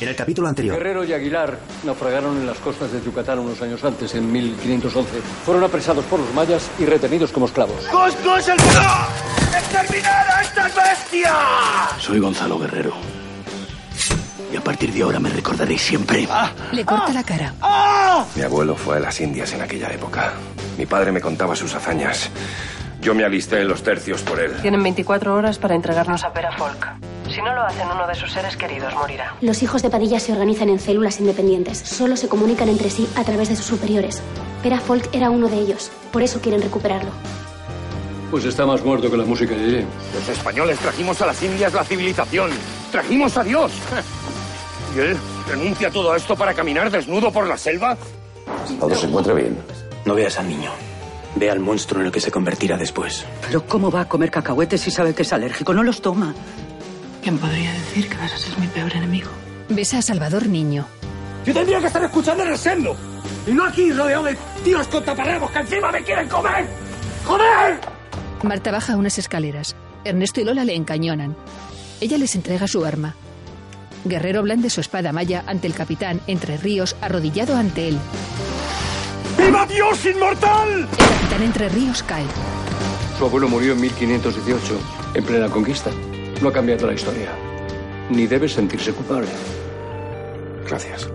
En el capítulo anterior. Guerrero y Aguilar naufragaron en las costas de Yucatán unos años antes, en 1511. Fueron apresados por los mayas y retenidos como esclavos. ¡Cusco es el ¡Exterminar a estas bestias! Soy Gonzalo Guerrero. Y a partir de ahora me recordaréis siempre. Le corta la cara. Mi abuelo fue a las Indias en aquella época. Mi padre me contaba sus hazañas. Yo me alisté en los tercios por él. Tienen 24 horas para entregarnos a Pera Folk. Si no lo hacen, uno de sus seres queridos morirá. Los hijos de Padilla se organizan en células independientes. Solo se comunican entre sí a través de sus superiores. Pera Folk era uno de ellos. Por eso quieren recuperarlo. Pues está más muerto que la música de allí. Los españoles trajimos a las Indias la civilización. Trajimos a Dios. ¿Y él renuncia a todo esto para caminar desnudo por la selva? Todo se encuentra bien. No veas al niño. Ve al monstruo en el que se convertirá después. Pero ¿cómo va a comer cacahuetes si sabe que es alérgico? No los toma. ¿Quién podría decir que vas a ser mi peor enemigo? Besa a Salvador Niño. Yo tendría que estar escuchando en el sendo. Y no aquí rodeado de tíos con taparrabos que encima me quieren comer. ¡Joder! Marta baja unas escaleras. Ernesto y Lola le encañonan. Ella les entrega su arma. Guerrero blande su espada maya ante el capitán Entre Ríos, arrodillado ante él. ¡Viva Dios inmortal! El capitán Entre Ríos cae. Su abuelo murió en 1518, en plena conquista. No ha cambiado la historia. Ni debe sentirse culpable. Gracias.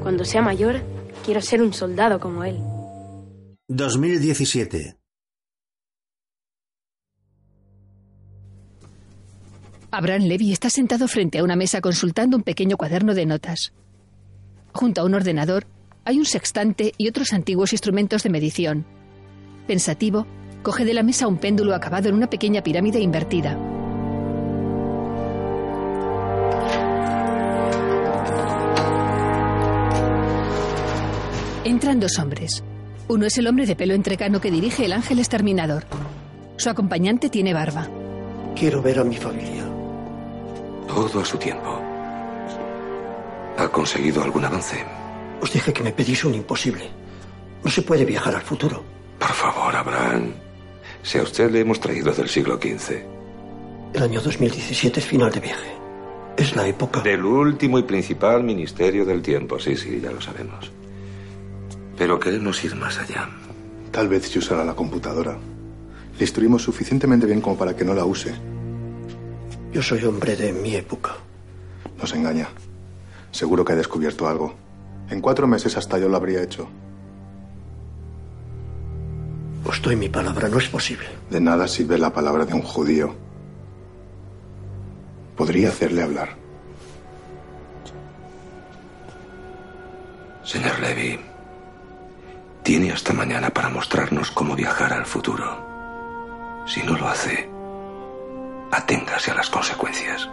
Cuando sea mayor, quiero ser un soldado como él. 2017. Abraham Levy está sentado frente a una mesa consultando un pequeño cuaderno de notas. Junto a un ordenador hay un sextante y otros antiguos instrumentos de medición. Pensativo, coge de la mesa un péndulo acabado en una pequeña pirámide invertida. Entran dos hombres. Uno es el hombre de pelo entrecano que dirige el ángel exterminador. Su acompañante tiene barba. Quiero ver a mi familia. Todo a su tiempo. ¿Ha conseguido algún avance? Os dije que me pedís un imposible. No se puede viajar al futuro. Por favor, Abraham. Si a usted le hemos traído del siglo XV. El año 2017 es final de viaje. Es la época... Del último y principal ministerio del tiempo. Sí, sí, ya lo sabemos. Pero queremos ir más allá. Tal vez si usara la computadora. Le instruimos suficientemente bien como para que no la use. Yo soy hombre de mi época. Nos engaña. Seguro que ha descubierto algo. En cuatro meses hasta yo lo habría hecho. Os doy mi palabra, no es posible. De nada sirve la palabra de un judío. Podría hacerle hablar. Señor Levy, tiene hasta mañana para mostrarnos cómo viajar al futuro. Si no lo hace, aténgase a las consecuencias.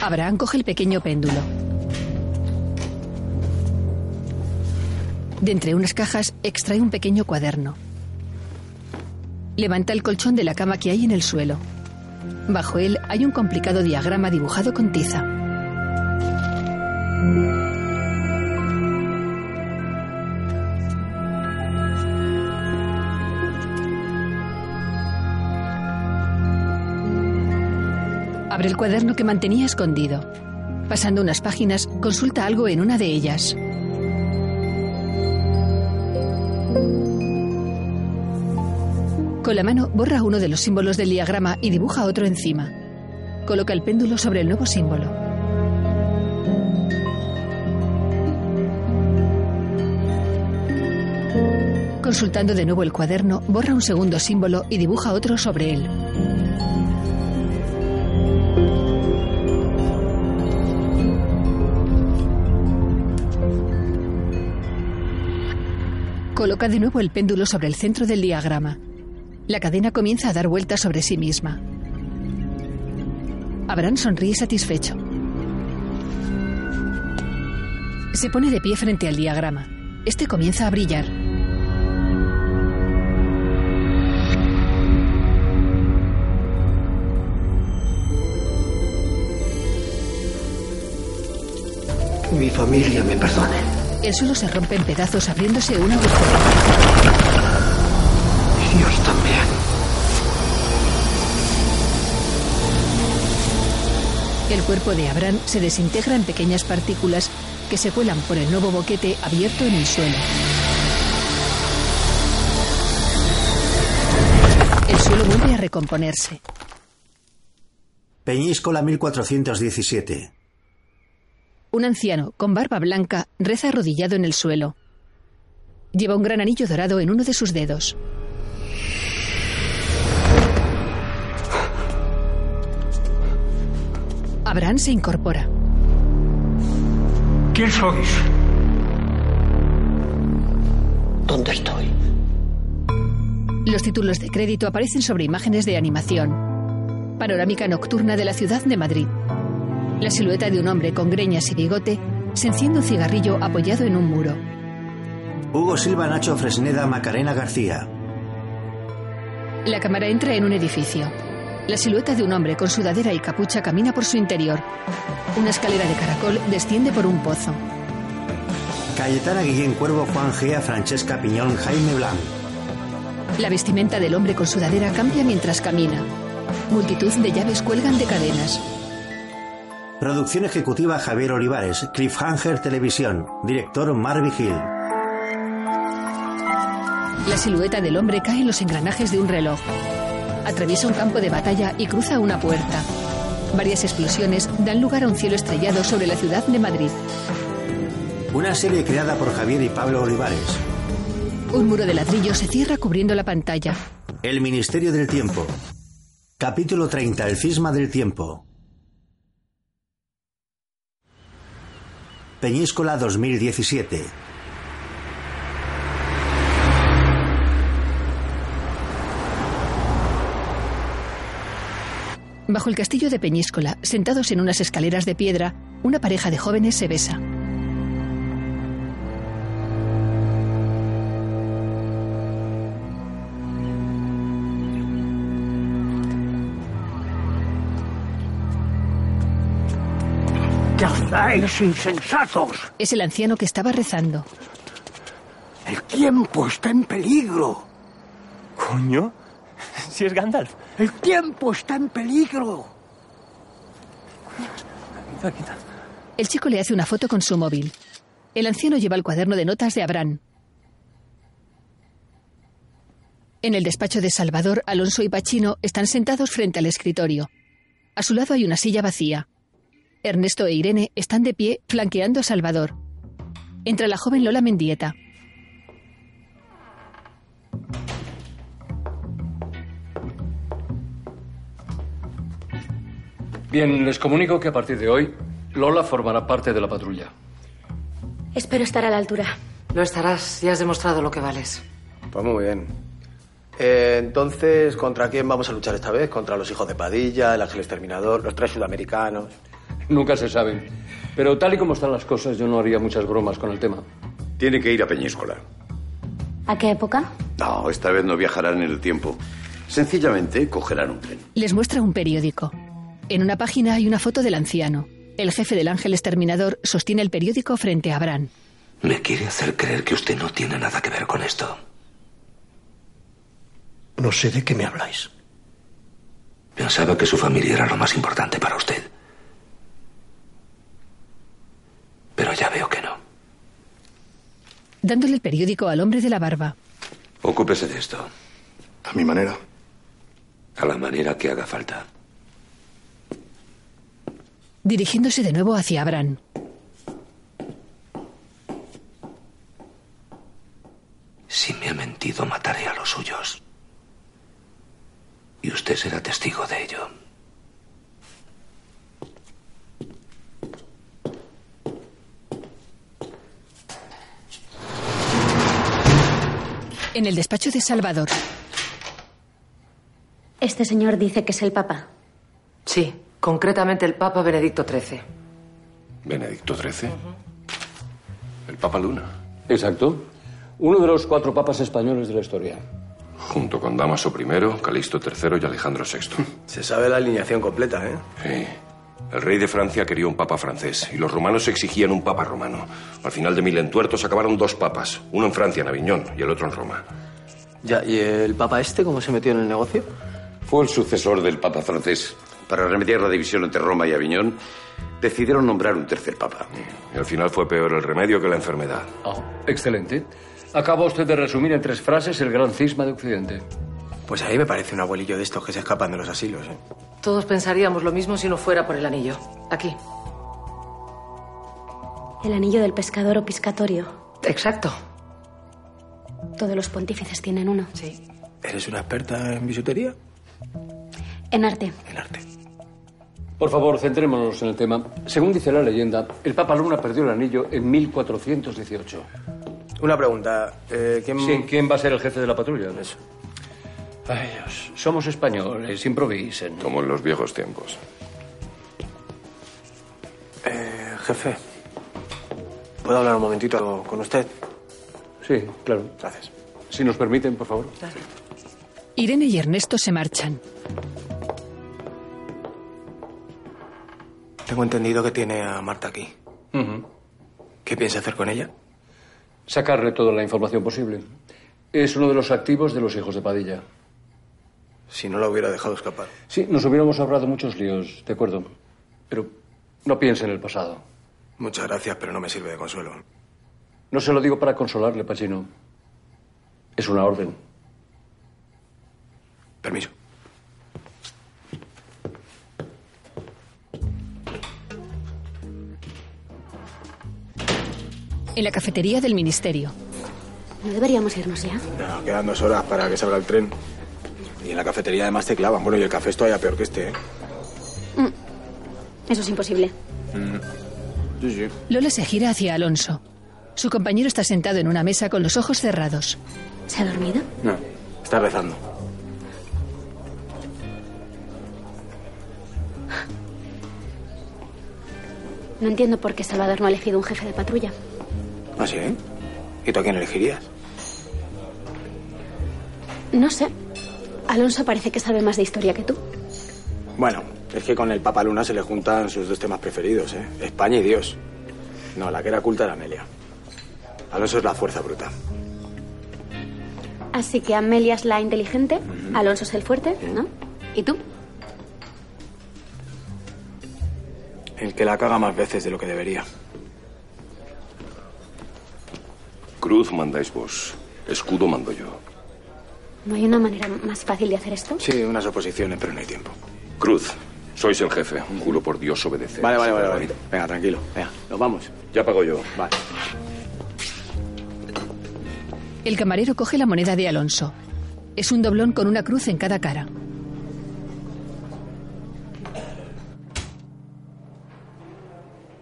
Abraham coge el pequeño péndulo. De entre unas cajas extrae un pequeño cuaderno. Levanta el colchón de la cama que hay en el suelo. Bajo él hay un complicado diagrama dibujado con tiza. Abre el cuaderno que mantenía escondido. Pasando unas páginas, consulta algo en una de ellas. Con la mano borra uno de los símbolos del diagrama y dibuja otro encima. Coloca el péndulo sobre el nuevo símbolo. Consultando de nuevo el cuaderno, borra un segundo símbolo y dibuja otro sobre él. Coloca de nuevo el péndulo sobre el centro del diagrama. La cadena comienza a dar vueltas sobre sí misma. Abraham sonríe satisfecho. Se pone de pie frente al diagrama. Este comienza a brillar. mi familia me perdone. El suelo se rompe en pedazos abriéndose una agujero. Dios El cuerpo de Abraham se desintegra en pequeñas partículas que se cuelan por el nuevo boquete abierto en el suelo. El suelo vuelve a recomponerse. Peñíscola 1417. Un anciano con barba blanca reza arrodillado en el suelo. Lleva un gran anillo dorado en uno de sus dedos. Abraham se incorpora. ¿Quién sois? ¿Dónde estoy? Los títulos de crédito aparecen sobre imágenes de animación. Panorámica nocturna de la ciudad de Madrid. La silueta de un hombre con greñas y bigote se enciende un cigarrillo apoyado en un muro. Hugo Silva, Nacho Fresneda, Macarena García. La cámara entra en un edificio. La silueta de un hombre con sudadera y capucha camina por su interior. Una escalera de caracol desciende por un pozo. Cayetana Guillén Cuervo, Juan Gea, Francesca Piñón, Jaime Blanc. La vestimenta del hombre con sudadera cambia mientras camina. Multitud de llaves cuelgan de cadenas. Producción ejecutiva Javier Olivares, Cliffhanger Televisión, director Marvin Hill. La silueta del hombre cae en los engranajes de un reloj. Atraviesa un campo de batalla y cruza una puerta. Varias explosiones dan lugar a un cielo estrellado sobre la ciudad de Madrid. Una serie creada por Javier y Pablo Olivares. Un muro de ladrillo se cierra cubriendo la pantalla. El Ministerio del Tiempo. Capítulo 30. El cisma del tiempo. Peñíscola 2017. Bajo el castillo de Peñíscola, sentados en unas escaleras de piedra, una pareja de jóvenes se besa. ¿Qué hacéis, insensatos? Es el anciano que estaba rezando. El tiempo está en peligro. Coño, si es Gandalf. El tiempo está en peligro. El chico le hace una foto con su móvil. El anciano lleva el cuaderno de notas de Abraham. En el despacho de Salvador, Alonso y Pachino están sentados frente al escritorio. A su lado hay una silla vacía. Ernesto e Irene están de pie flanqueando a Salvador. Entra la joven Lola Mendieta. Bien, les comunico que a partir de hoy, Lola formará parte de la patrulla. Espero estar a la altura. Lo estarás, ya has demostrado lo que vales. Pues muy bien. Eh, entonces, ¿contra quién vamos a luchar esta vez? ¿Contra los hijos de Padilla, el ángel exterminador, los tres sudamericanos? Nunca se sabe. Pero tal y como están las cosas, yo no haría muchas bromas con el tema. Tiene que ir a Peñíscola. ¿A qué época? No, esta vez no viajarán en el tiempo. Sencillamente cogerán un tren. Les muestra un periódico. En una página hay una foto del anciano. El jefe del ángel exterminador sostiene el periódico frente a Abraham. Me quiere hacer creer que usted no tiene nada que ver con esto. No sé de qué me habláis. Pensaba que su familia era lo más importante para usted. Pero ya veo que no. Dándole el periódico al hombre de la barba. Ocúpese de esto. A mi manera. A la manera que haga falta. Dirigiéndose de nuevo hacia Abraham. Si me ha mentido, mataré a los suyos. Y usted será testigo de ello. En el despacho de Salvador. Este señor dice que es el Papa. Sí, concretamente el Papa Benedicto XIII. Benedicto XIII. El Papa Luna. Exacto. Uno de los cuatro papas españoles de la historia. Junto con Damaso I, Calixto III y Alejandro VI. Se sabe la alineación completa, ¿eh? Sí. El rey de Francia quería un papa francés y los romanos exigían un papa romano. Al final de mil entuertos acabaron dos papas, uno en Francia, en Aviñón, y el otro en Roma. Ya, ¿y el papa este cómo se metió en el negocio? Fue el sucesor del papa francés. Para remediar la división entre Roma y Aviñón, decidieron nombrar un tercer papa. Y al final fue peor el remedio que la enfermedad. Oh, excelente. Acaba usted de resumir en tres frases el gran cisma de Occidente. Pues ahí me parece un abuelillo de estos que se escapan de los asilos, ¿eh? Todos pensaríamos lo mismo si no fuera por el anillo. Aquí. El anillo del pescador o piscatorio. Exacto. Todos los pontífices tienen uno. Sí. ¿Eres una experta en bisutería? En arte. En arte. Por favor, centrémonos en el tema. Según dice la leyenda, el Papa Luna perdió el anillo en 1418. Una pregunta. eh, ¿quién... Sí, ¿quién va a ser el jefe de la patrulla? Eso. Ay, Dios. Somos españoles, improvisen. Como en los viejos tiempos. Eh, jefe, ¿puedo hablar un momentito con usted? Sí, claro. Gracias. Si nos permiten, por favor. Irene y Ernesto se marchan. Tengo entendido que tiene a Marta aquí. ¿Qué piensa hacer con ella? Sacarle toda la información posible. Es uno de los activos de los hijos de Padilla. Si no la hubiera dejado escapar. Sí, nos hubiéramos ahorrado muchos líos, de acuerdo. Pero no piense en el pasado. Muchas gracias, pero no me sirve de consuelo. No se lo digo para consolarle, Pachino. Es una orden. Permiso. En la cafetería del ministerio. ¿No deberíamos irnos ya? No, quedan dos horas para que salga el tren. Y en la cafetería además te clavan. Bueno, y el café es todavía peor que este, ¿eh? Eso es imposible. Sí, sí. Lola se gira hacia Alonso. Su compañero está sentado en una mesa con los ojos cerrados. ¿Se ha dormido? No, está rezando. No entiendo por qué Salvador no ha elegido un jefe de patrulla. ¿Ah, sí? ¿Y tú a quién elegirías? No sé. Alonso parece que sabe más de historia que tú. Bueno, es que con el Papa Luna se le juntan sus dos temas preferidos, ¿eh? España y Dios. No, la que era culta era Amelia. Alonso es la fuerza bruta. Así que Amelia es la inteligente, Alonso es el fuerte, ¿no? ¿Y tú? El que la caga más veces de lo que debería. Cruz mandáis vos. Escudo mando yo. ¿No hay una manera más fácil de hacer esto? Sí, unas oposiciones, pero no hay tiempo. Cruz, sois el jefe. Juro por Dios obedecer. Vale, vale, vale, vale. Venga, tranquilo. Venga, nos vamos. Ya pago yo. Vale. El camarero coge la moneda de Alonso. Es un doblón con una cruz en cada cara.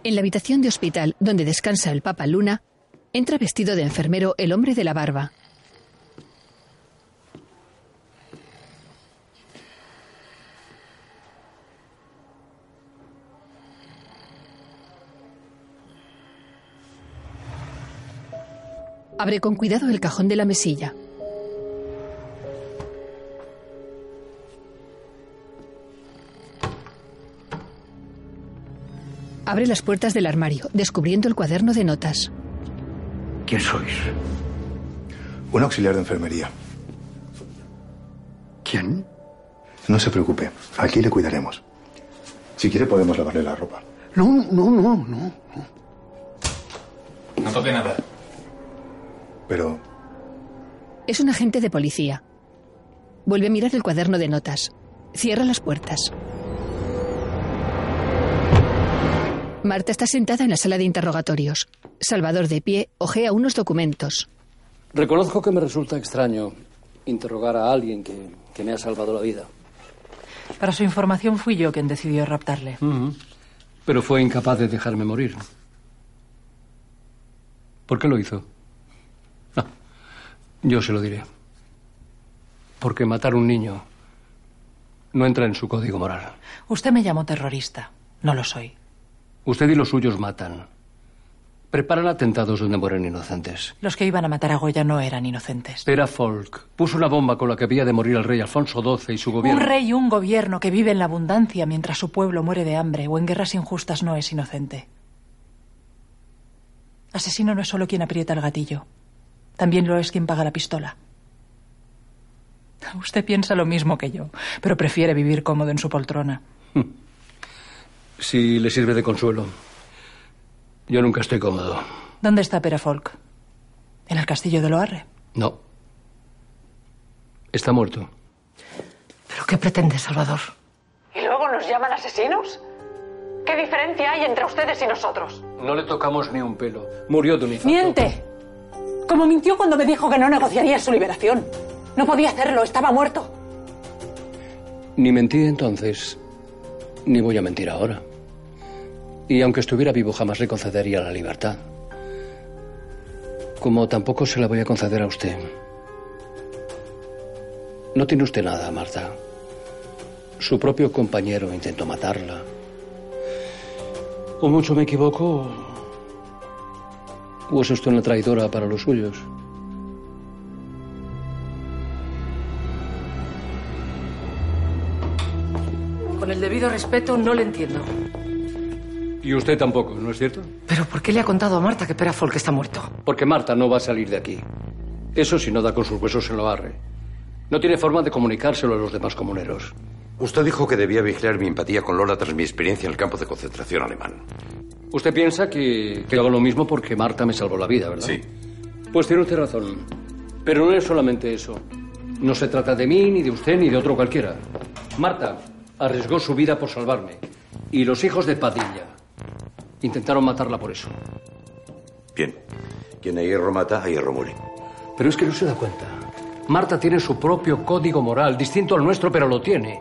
En la habitación de hospital donde descansa el Papa Luna, entra vestido de enfermero el hombre de la barba. Abre con cuidado el cajón de la mesilla. Abre las puertas del armario, descubriendo el cuaderno de notas. ¿Quién sois? Un auxiliar de enfermería. ¿Quién? No se preocupe, aquí le cuidaremos. Si quiere podemos lavarle la ropa. No, no, no, no. No toque nada. Pero Es un agente de policía. Vuelve a mirar el cuaderno de notas. Cierra las puertas. Marta está sentada en la sala de interrogatorios. Salvador, de pie, ojea unos documentos. Reconozco que me resulta extraño interrogar a alguien que, que me ha salvado la vida. Para su información fui yo quien decidió raptarle. Pero fue incapaz de dejarme morir. ¿Por qué lo hizo? No, yo se lo diré. Porque matar a un niño no entra en su código moral. Usted me llamó terrorista. No lo soy. Usted y los suyos matan. Preparan atentados donde mueren inocentes. Los que iban a matar a Goya no eran inocentes. Pera Folk puso una bomba con la que había de morir el rey Alfonso XII y su gobierno. Un rey y un gobierno que vive en la abundancia mientras su pueblo muere de hambre o en guerras injustas no es inocente. Asesino no es solo quien aprieta el gatillo. También lo es quien paga la pistola. Usted piensa lo mismo que yo, pero prefiere vivir cómodo en su poltrona. Si le sirve de consuelo. Yo nunca estoy cómodo. ¿Dónde está Perafolk? ¿En el castillo de Loarre? No. Está muerto. ¿Pero qué pretende, Salvador? ¿Y luego nos llaman asesinos? ¿Qué diferencia hay entre ustedes y nosotros? No le tocamos ni un pelo. Murió de un infarto. ¡Miente! Como mintió cuando me dijo que no negociaría su liberación. No podía hacerlo, estaba muerto. Ni mentí entonces, ni voy a mentir ahora. Y aunque estuviera vivo, jamás le concedería la libertad. Como tampoco se la voy a conceder a usted. No tiene usted nada, Marta. Su propio compañero intentó matarla. O mucho me equivoco, o es usted una traidora para los suyos. Con el debido respeto, no le entiendo. Y usted tampoco, ¿no es cierto? ¿Pero por qué le ha contado a Marta que Perafolk está muerto? Porque Marta no va a salir de aquí. Eso si no da con sus huesos en lo arre. No tiene forma de comunicárselo a los demás comuneros. Usted dijo que debía vigilar mi empatía con Lola tras mi experiencia en el campo de concentración alemán. Usted piensa que, que hago lo mismo porque Marta me salvó la vida, ¿verdad? Sí. Pues tiene usted razón. Pero no es solamente eso. No se trata de mí, ni de usted, ni de otro cualquiera. Marta arriesgó su vida por salvarme. Y los hijos de Padilla intentaron matarla por eso. Bien. Quien a hierro mata, a hierro muere. Pero es que no se da cuenta. Marta tiene su propio código moral, distinto al nuestro, pero lo tiene.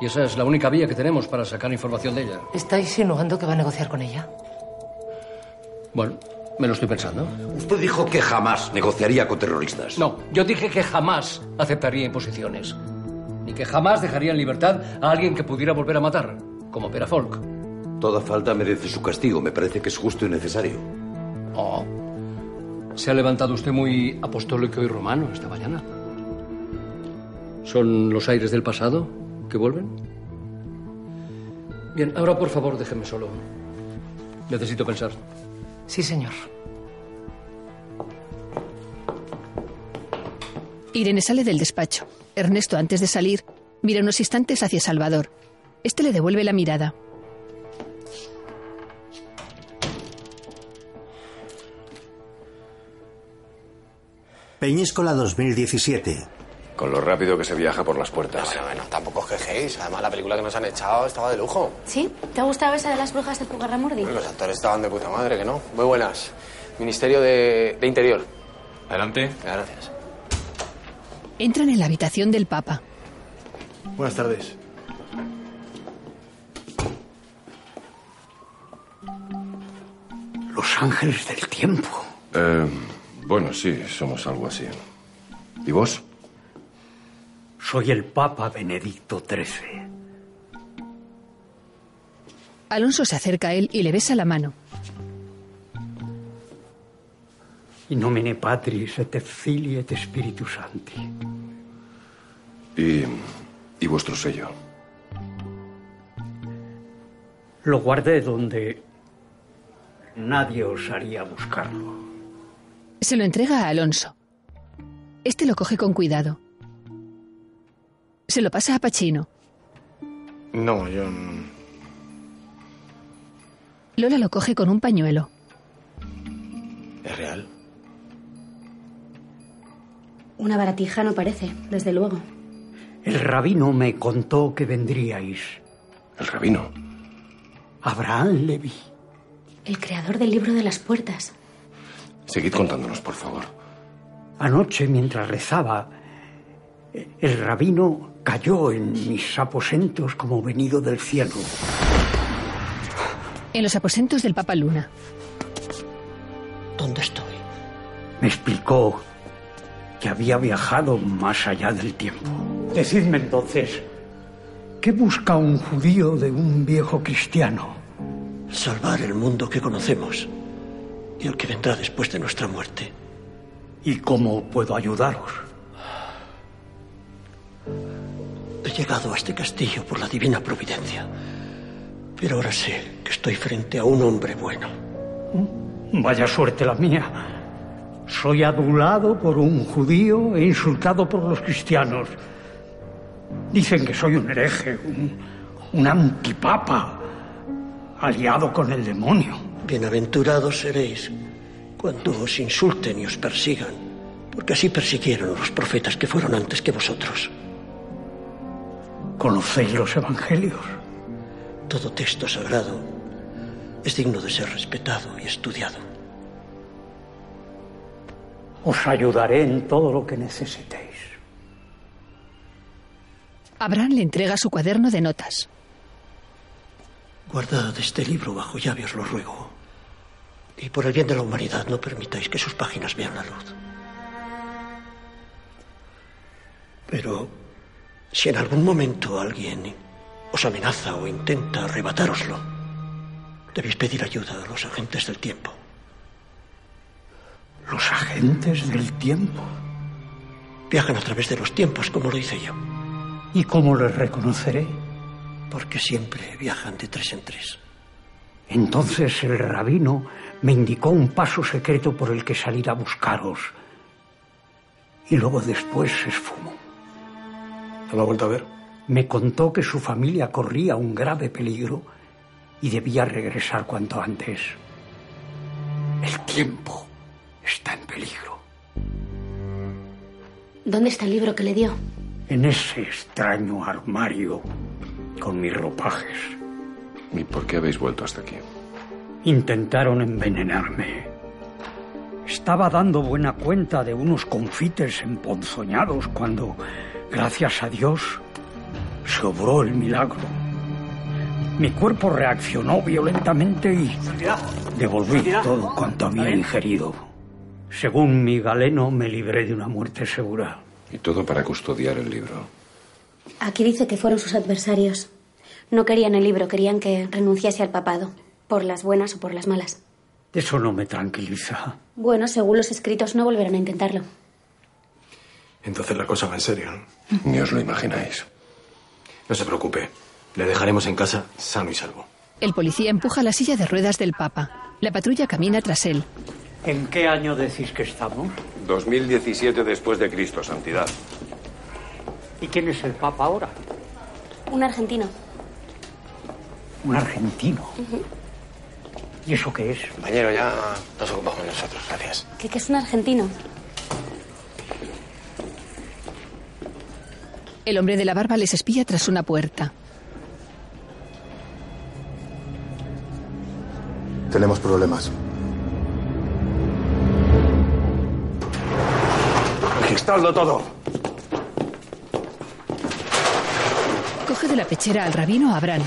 Y esa es la única vía que tenemos para sacar información de ella. ¿Está insinuando que va a negociar con ella? Bueno, me lo estoy pensando. Usted dijo que jamás negociaría con terroristas. No, yo dije que jamás aceptaría imposiciones. Ni que jamás dejaría en libertad a alguien que pudiera volver a matar, como Perafolk. Toda falta merece su castigo. Me parece que es justo y necesario. Oh. Se ha levantado usted muy apostólico y romano esta mañana. ¿Son los aires del pasado que vuelven? Bien, ahora por favor déjeme solo. Necesito pensar. Sí, señor. Irene sale del despacho. Ernesto, antes de salir, mira unos instantes hacia Salvador. Este le devuelve la mirada. Peñíscola 2017. Con lo rápido que se viaja por las puertas. Bueno, bueno, tampoco os quejéis. Además, la película que nos han echado estaba de lujo. ¿Sí? ¿Te ha gustado esa de las brujas de Pugarramurdi? Los actores estaban de puta madre, que no. Muy buenas. Ministerio de, de Interior. Adelante. Gracias. Entran en la habitación del Papa. Buenas tardes. Los ángeles del tiempo. Eh, bueno, sí, somos algo así. ¿Y vos? Soy el Papa Benedicto XIII. Alonso se acerca a él y le besa la mano. In nomine Patris et Filii et Spiritus Sancti. ¿Y, y vuestro sello? Lo guardé donde nadie osaría buscarlo. Se lo entrega a Alonso. Este lo coge con cuidado. Se lo pasa a Pachino. No, yo... no- Lola lo coge con un pañuelo. ¿Es real? Una baratija no parece, desde luego. El rabino me contó que vendríais. ¿El rabino? Abraham Levi. El creador del libro de las puertas. Seguid contándonos, por favor. Anoche, mientras rezaba, el rabino cayó en mis aposentos como venido del cielo. En los aposentos del Papa Luna. ¿Dónde estoy? Me explicó que había viajado más allá del tiempo. Decidme entonces, ¿qué busca un judío de un viejo cristiano? Salvar el mundo que conocemos. Y el que vendrá después de nuestra muerte. ¿Y cómo puedo ayudaros? He llegado a este castillo por la divina providencia, pero ahora sé que estoy frente a un hombre bueno. Vaya suerte la mía. Soy adulado por un judío e insultado por los cristianos. Dicen que soy un hereje, un, un antipapa, aliado con el demonio. Bienaventurados seréis cuando os insulten y os persigan, porque así persiguieron los profetas que fueron antes que vosotros. ¿Conocéis los evangelios? Todo texto sagrado es digno de ser respetado y estudiado. Os ayudaré en todo lo que necesitéis. Abraham le entrega su cuaderno de notas. Guardad este libro bajo llave, os lo ruego. Y por el bien de la humanidad, no permitáis que sus páginas vean la luz. Pero si en algún momento alguien os amenaza o intenta arrebatároslo, debéis pedir ayuda a los agentes del tiempo. ¿Los agentes del tiempo? Viajan a través de los tiempos, como lo hice yo. ¿Y cómo les reconoceré? Porque siempre viajan de tres en tres. Entonces el rabino me indicó un paso secreto por el que salir a buscaros. Y luego después se esfumó. ¿No lo ha vuelto a ver? Me contó que su familia corría un grave peligro y debía regresar cuanto antes. El tiempo está en peligro. ¿Dónde está el libro que le dio? En ese extraño armario con mis ropajes. ¿Y por qué habéis vuelto hasta aquí? Intentaron envenenarme. Estaba dando buena cuenta de unos confites emponzoñados cuando, gracias a Dios, se obró el milagro. Mi cuerpo reaccionó violentamente y devolví todo cuanto había ingerido. Según mi galeno, me libré de una muerte segura. Y todo para custodiar el libro. Aquí dice que fueron sus adversarios. No querían el libro, querían que renunciase al papado, por las buenas o por las malas. Eso no me tranquiliza. Bueno, según los escritos, no volverán a intentarlo. Entonces la cosa va en serio, ¿no? Ni os lo imagináis. No se preocupe. Le dejaremos en casa sano y salvo. El policía empuja la silla de ruedas del Papa. La patrulla camina tras él. ¿En qué año decís que estamos? 2017 después de Cristo, Santidad. ¿Y quién es el Papa ahora? Un argentino. Un argentino. ¿Y eso qué es? Compañero, ya nos ocupamos nosotros. Gracias. ¿Qué, qué es un argentino? El hombre de la barba les espía tras una puerta. Tenemos problemas. Registradlo todo. Coge de la pechera al rabino Abraham.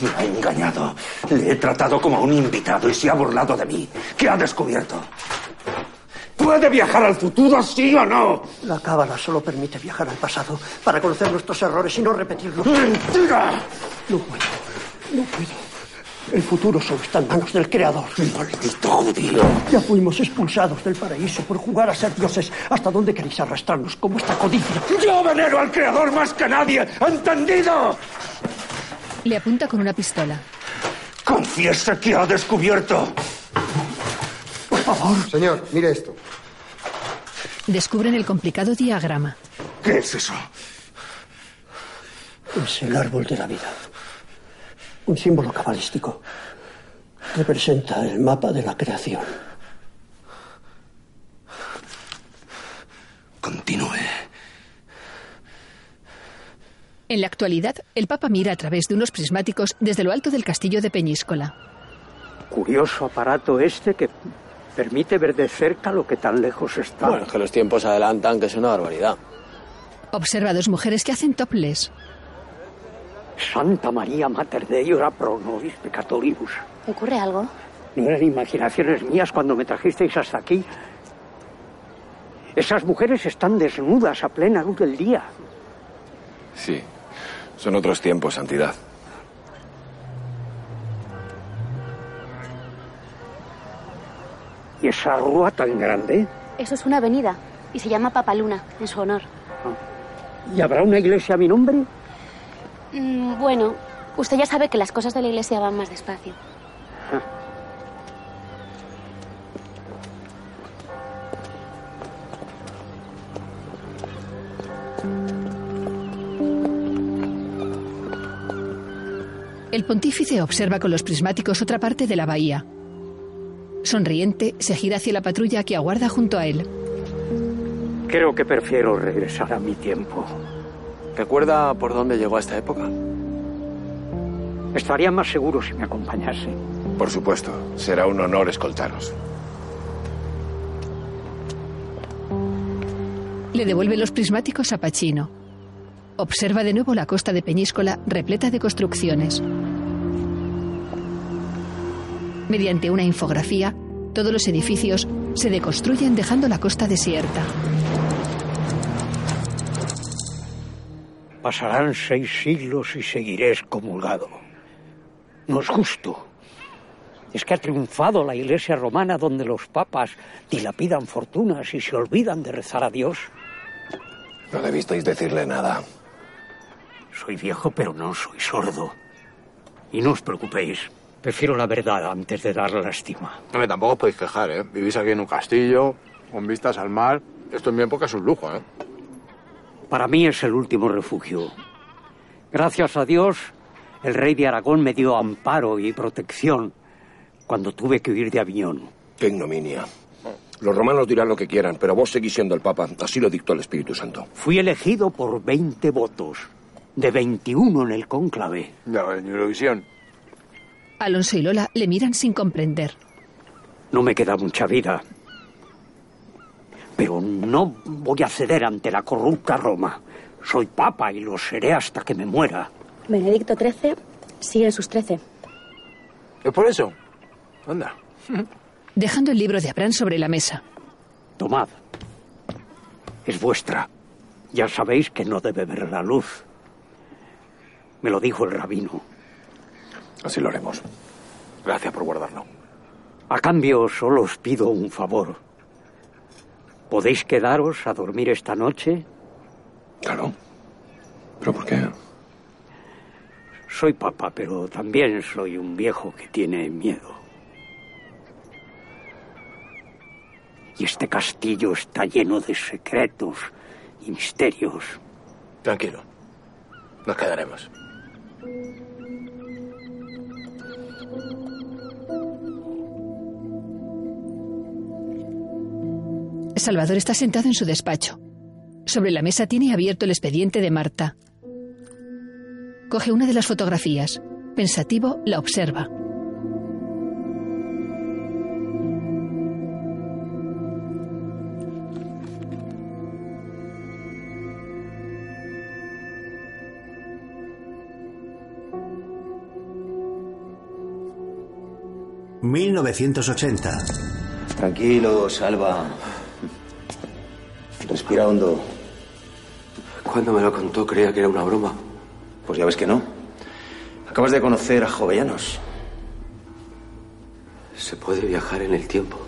Me ha engañado. Le he tratado como a un invitado y se ha burlado de mí. ¿Qué ha descubierto? ¿Puede viajar al futuro, sí o no? La cábala solo permite viajar al pasado para conocer nuestros errores y no repetirlos. ¡Mentira! No puedo. No puedo. El futuro solo está en manos del Creador. ¡Maldito judío! Ya fuimos expulsados del paraíso por jugar a ser dioses. ¿Hasta dónde queréis arrastrarnos con vuestra codicia? ¡Yo venero al Creador más que nadie! ¿Entendido? Le apunta con una pistola. ¡Confiese que ha descubierto! Por favor. Señor, mire esto. Descubren el complicado diagrama. ¿Qué es eso? Es el árbol de la vida. Un símbolo cabalístico. Representa el mapa de la creación. Continúe. En la actualidad, el Papa mira a través de unos prismáticos desde lo alto del castillo de Peñíscola. Curioso aparato este que permite ver de cerca lo que tan lejos está. Bueno, es que los tiempos adelantan, que es una barbaridad. Observa a dos mujeres que hacen topless. Santa María Mater Dei, ora pro nobis peccatoribus. ¿Ocurre algo? No eran imaginaciones mías cuando me trajisteis hasta aquí. Esas mujeres están desnudas a plena luz del día. Sí, son otros tiempos, Santidad. ¿Y esa rúa tan grande? Eso es una avenida y se llama Papaluna, en su honor. ¿Y habrá una iglesia a mi nombre? Mm, bueno, usted ya sabe que las cosas de la iglesia van más despacio. El pontífice observa con los prismáticos otra parte de la bahía. Sonriente, se gira hacia la patrulla que aguarda junto a él. Creo que prefiero regresar a mi tiempo. ¿Recuerda por dónde llegó a esta época? Estaría más seguro si me acompañase. Por supuesto, será un honor escoltaros. Le devuelve los prismáticos a Pachino. Observa de nuevo la costa de Peñíscola repleta de construcciones. Mediante una infografía, todos los edificios se deconstruyen dejando la costa desierta. Pasarán seis siglos y seguiré excomulgado. No es justo. Es que ha triunfado la iglesia romana donde los papas dilapidan fortunas y se olvidan de rezar a Dios. No debisteis decirle nada. Soy viejo, pero no soy sordo. Y no os preocupéis. Prefiero la verdad antes de dar lástima. No, tampoco os podéis quejar, ¿eh? Vivís aquí en un castillo, con vistas al mar. Esto en mi época es un lujo, ¿eh? Para mí es el último refugio. Gracias a Dios, el rey de Aragón me dio amparo y protección cuando tuve que huir de Aviñón. Qué ignominia. Los romanos dirán lo que quieran, pero vos seguís siendo el Papa. Así lo dictó el Espíritu Santo. Fui elegido por 20 votos, de 21 en el cónclave. Ya, en Eurovisión. Alonso y Lola le miran sin comprender. No me queda mucha vida. Pero no voy a ceder ante la corrupta Roma. Soy papa y lo seré hasta que me muera. Benedicto XIII sigue en sus trece. ¿Es por eso? Anda. Dejando el libro de Abraham sobre la mesa. Tomad. Es vuestra. Ya sabéis que no debe ver la luz. Me lo dijo el rabino. Así lo haremos. Gracias por guardarlo. A cambio, solo os pido un favor. ¿Podéis quedaros a dormir esta noche? Claro. ¿Pero por qué? Soy papa, pero también soy un viejo que tiene miedo. Y este castillo está lleno de secretos y misterios. Tranquilo. Nos quedaremos. Salvador está sentado en su despacho. Sobre la mesa tiene abierto el expediente de Marta. Coge una de las fotografías. Pensativo, la observa. ...1980. Tranquilo, Salva. Respira hondo. Cuando me lo contó creía que era una broma. Pues ya ves que no. Acabas de conocer a Jovellanos. Se puede viajar en el tiempo.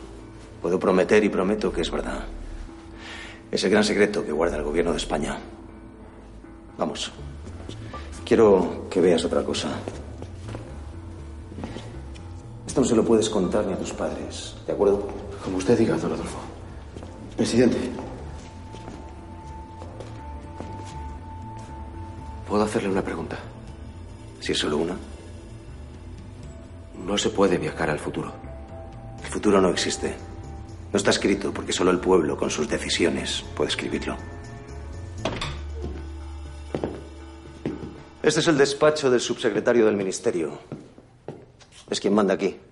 Puedo prometer y prometo que es verdad. Es el gran secreto que guarda el gobierno de España. Vamos. Quiero que veas otra cosa. Esto no se lo puedes contar ni a tus padres, ¿de acuerdo? Como usted diga, don Adolfo. Presidente. ¿Puedo hacerle una pregunta? Si es solo una. No se puede viajar al futuro. El futuro no existe. No está escrito porque solo el pueblo, con sus decisiones, puede escribirlo. Este es el despacho del subsecretario del Ministerio. Es quien manda aquí.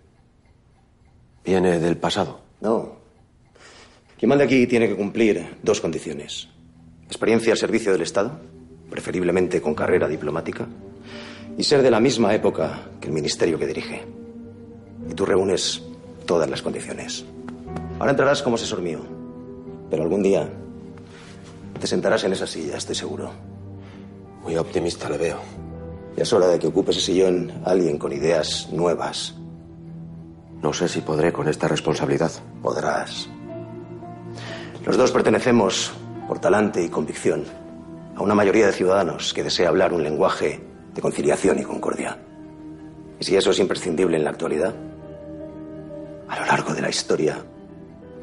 ¿Viene del pasado? No. Quien manda aquí tiene que cumplir dos condiciones. Experiencia al servicio del Estado, preferiblemente con carrera diplomática, y ser de la misma época que el ministerio que dirige. Y tú reúnes todas las condiciones. Ahora entrarás como asesor mío, pero algún día te sentarás en esa silla, estoy seguro. Muy optimista le veo. Ya es hora de que ocupes ese sillón alguien con ideas nuevas. No sé si podré con esta responsabilidad. Podrás. Los dos pertenecemos, por talante y convicción, a una mayoría de ciudadanos que desea hablar un lenguaje de conciliación y concordia. Y si eso es imprescindible en la actualidad, a lo largo de la historia,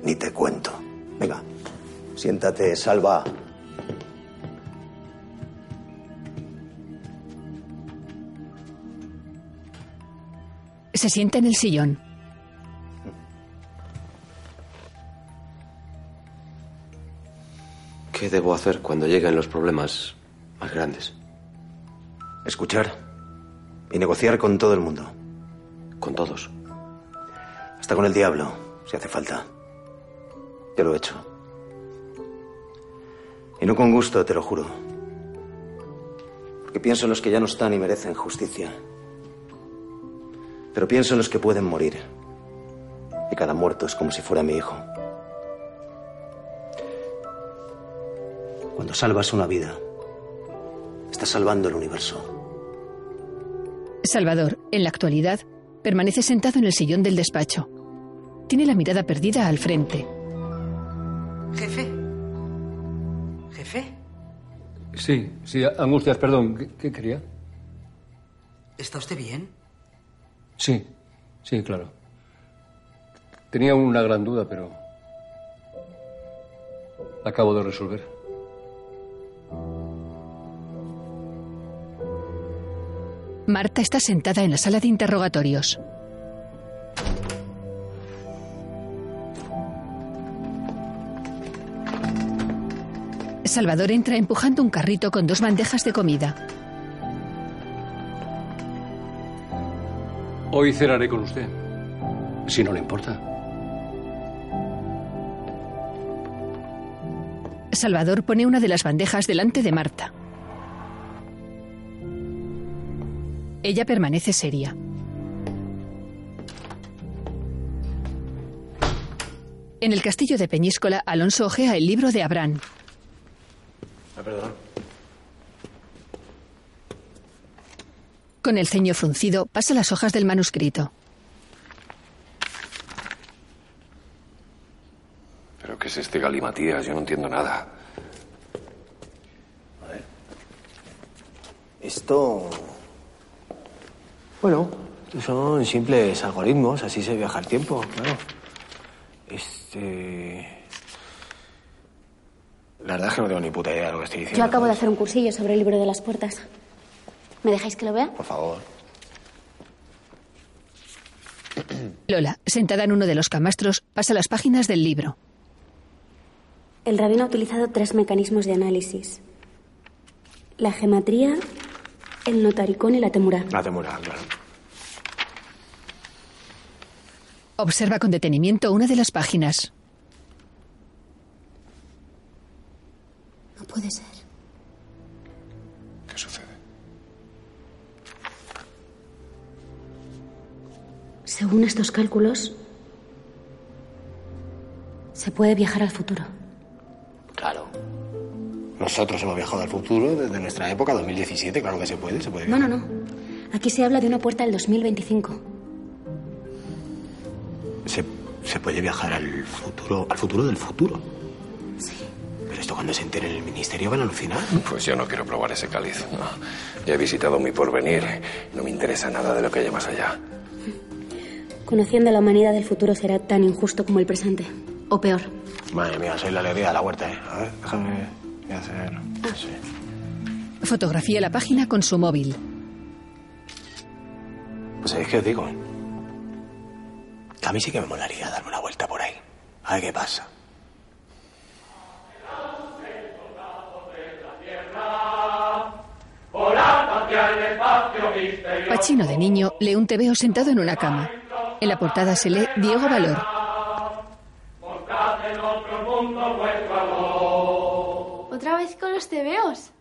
ni te cuento. Venga, siéntate, salva. Se sienta en el sillón. ¿Qué debo hacer cuando lleguen los problemas más grandes? Escuchar y negociar con todo el mundo. Con todos. Hasta con el diablo, si hace falta. Yo lo he hecho. Y no con gusto, te lo juro. Porque pienso en los que ya no están y merecen justicia. Pero pienso en los que pueden morir. Y cada muerto es como si fuera mi hijo. Cuando salvas una vida, estás salvando el universo. Salvador, en la actualidad, permanece sentado en el sillón del despacho. Tiene la mirada perdida al frente. Jefe. Jefe. Sí, sí, Angustias, perdón. ¿Qué, qué quería? ¿Está usted bien? Sí, sí, claro. Tenía una gran duda, pero la acabo de resolver. Marta está sentada en la sala de interrogatorios. Salvador entra empujando un carrito con dos bandejas de comida. Hoy cenaré con usted, si no le importa. Salvador pone una de las bandejas delante de Marta. Ella permanece seria. En el castillo de Peñíscola, Alonso ojea el libro de Abraham. perdón. Con el ceño fruncido, pasa las hojas del manuscrito. ¿Pero qué es este galimatías? Yo no entiendo nada. Esto. Bueno, son simples algoritmos, así se viaja el tiempo, claro. Este. La verdad es que no tengo ni puta idea de lo que estoy diciendo. Yo acabo de hacer un cursillo sobre el libro de las puertas. ¿Me dejáis que lo vea? Por favor. Lola, sentada en uno de los camastros, pasa las páginas del libro. El rabino ha utilizado tres mecanismos de análisis. La gematría, el notaricón y la temura. La temura, claro. Observa con detenimiento una de las páginas. No puede ser. ¿Qué sucede? Según estos cálculos, se puede viajar al futuro. Nosotros hemos viajado al futuro desde nuestra época, 2017, claro que se puede, se puede No, viajar. no, no. Aquí se habla de una puerta al 2025. Se, se puede viajar al futuro, al futuro del futuro. Sí. Pero esto cuando se entere en el ministerio van a alucinar. Pues yo no quiero probar ese cáliz. No. Ya he visitado mi porvenir. No me interesa nada de lo que haya más allá. Conociendo la humanidad del futuro será tan injusto como el presente. O peor. Madre mía, soy la alegría de la huerta, ¿eh? A ver, déjame hacer... Sí. Fotografía la página con su móvil. Pues ¿sabéis qué os digo? Que a mí sí que me molaría darme una vuelta por ahí. A ver qué pasa. Pachino de niño lee un tebeo sentado en una cama. En la portada se lee Diego Valor. ¿Otra vez con los tebeos?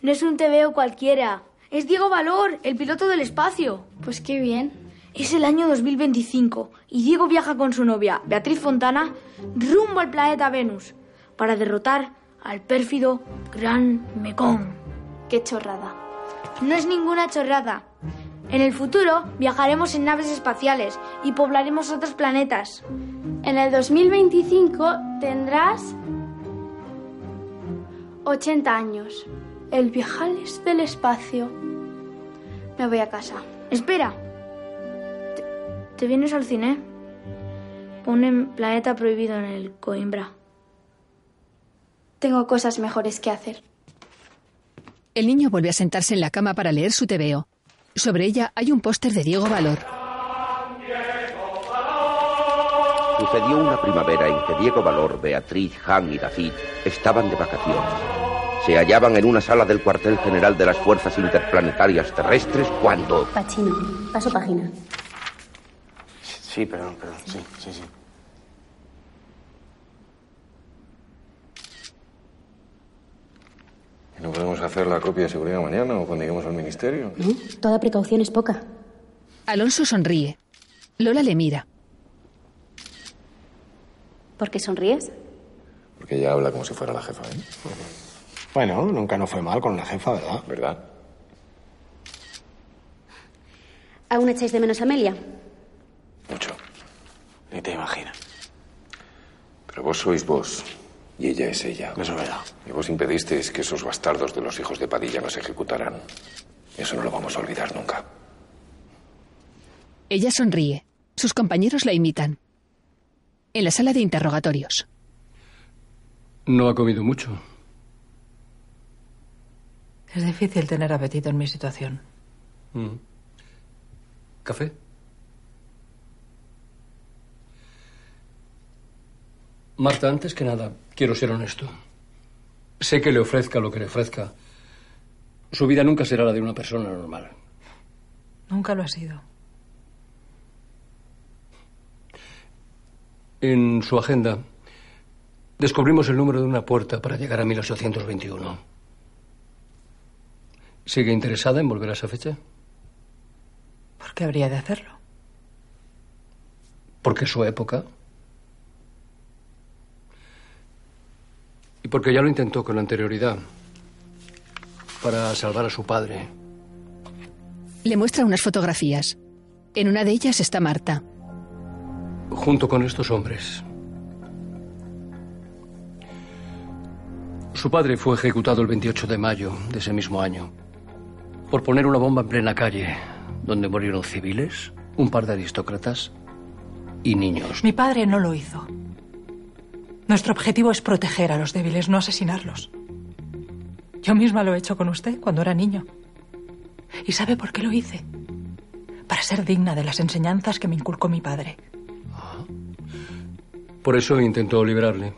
No es un tebeo cualquiera. Es Diego Valor, el piloto del espacio. Pues qué bien. Es el año 2025 y Diego viaja con su novia, Beatriz Fontana, rumbo al planeta Venus para derrotar al pérfido Gran Mekong. Qué chorrada. No es ninguna chorrada. En el futuro viajaremos en naves espaciales y poblaremos otros planetas. En el 2025 tendrás 80 años. El viajales del espacio. Me voy a casa. Espera. ¿Te, te vienes al cine? Ponen Planeta Prohibido en el Coimbra. Tengo cosas mejores que hacer. El niño vuelve a sentarse en la cama para leer su tebeo. Sobre ella hay un póster de Diego Valor. Sucedió una primavera en que Diego Valor, Beatriz, Han y David estaban de vacaciones. Se hallaban en una sala del cuartel general de las Fuerzas Interplanetarias Terrestres cuando... Pachino, paso página. Sí, perdón, perdón. Sí, sí, sí. ¿Y ¿No podemos hacer la copia de seguridad mañana o cuando lleguemos al ministerio? ¿No? Toda precaución es poca. Alonso sonríe. Lola le mira. ¿Por qué sonríes? Porque ella habla como si fuera la jefa, ¿eh? Bueno, nunca no fue mal con la jefa, ¿verdad? ¿Verdad? ¿Aún echáis de menos a Amelia? Mucho. Ni te imaginas. Pero vos sois vos. Y ella es ella. Eso es verdad. Y vos impedisteis que esos bastardos de los hijos de Padilla nos ejecutaran. Eso no lo vamos a olvidar nunca. Ella sonríe. Sus compañeros la imitan. En la sala de interrogatorios. No ha comido mucho. Es difícil tener apetito en mi situación. Mm. ¿Café? Marta, antes que nada, quiero ser honesto. Sé que le ofrezca lo que le ofrezca. Su vida nunca será la de una persona normal. Nunca lo ha sido. En su agenda descubrimos el número de una puerta para llegar a 1821. ¿Sigue interesada en volver a esa fecha? ¿Por qué habría de hacerlo? Porque su época. Y porque ya lo intentó con anterioridad. Para salvar a su padre. Le muestra unas fotografías. En una de ellas está Marta. Junto con estos hombres. Su padre fue ejecutado el 28 de mayo de ese mismo año por poner una bomba en plena calle, donde murieron civiles, un par de aristócratas y niños. Mi padre no lo hizo. Nuestro objetivo es proteger a los débiles, no asesinarlos. Yo misma lo he hecho con usted cuando era niño. ¿Y sabe por qué lo hice? Para ser digna de las enseñanzas que me inculcó mi padre. Por eso intentó liberarle.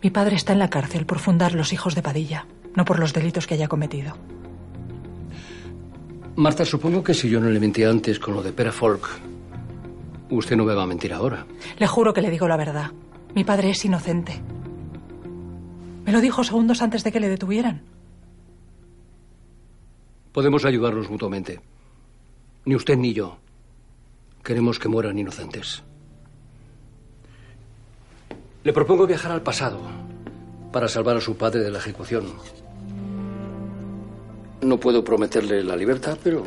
Mi padre está en la cárcel por fundar los hijos de Padilla, no por los delitos que haya cometido. Marta, supongo que si yo no le mentí antes con lo de Pera Folk, usted no me va a mentir ahora. Le juro que le digo la verdad. Mi padre es inocente. Me lo dijo segundos antes de que le detuvieran. Podemos ayudarnos mutuamente. Ni usted ni yo queremos que mueran inocentes. Le propongo viajar al pasado para salvar a su padre de la ejecución. No puedo prometerle la libertad, pero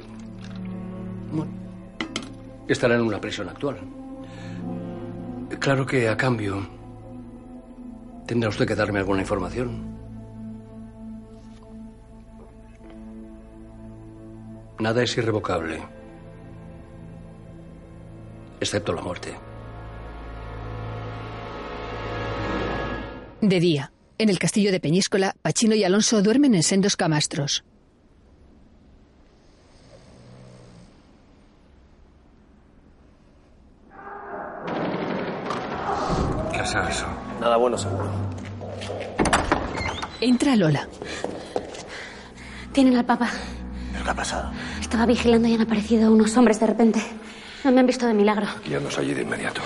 estará en una prisión actual. Claro que a cambio tendrá usted que darme alguna información. Nada es irrevocable, excepto la muerte. De día, en el castillo de Peñíscola, Pachino y Alonso duermen en sendos camastros. ¿Qué es eso? Nada bueno, seguro. Entra Lola. Tienen al papa. ¿Pero qué ha pasado? Estaba vigilando y han aparecido unos hombres de repente. No me han visto de milagro. Guíanos allí de inmediato.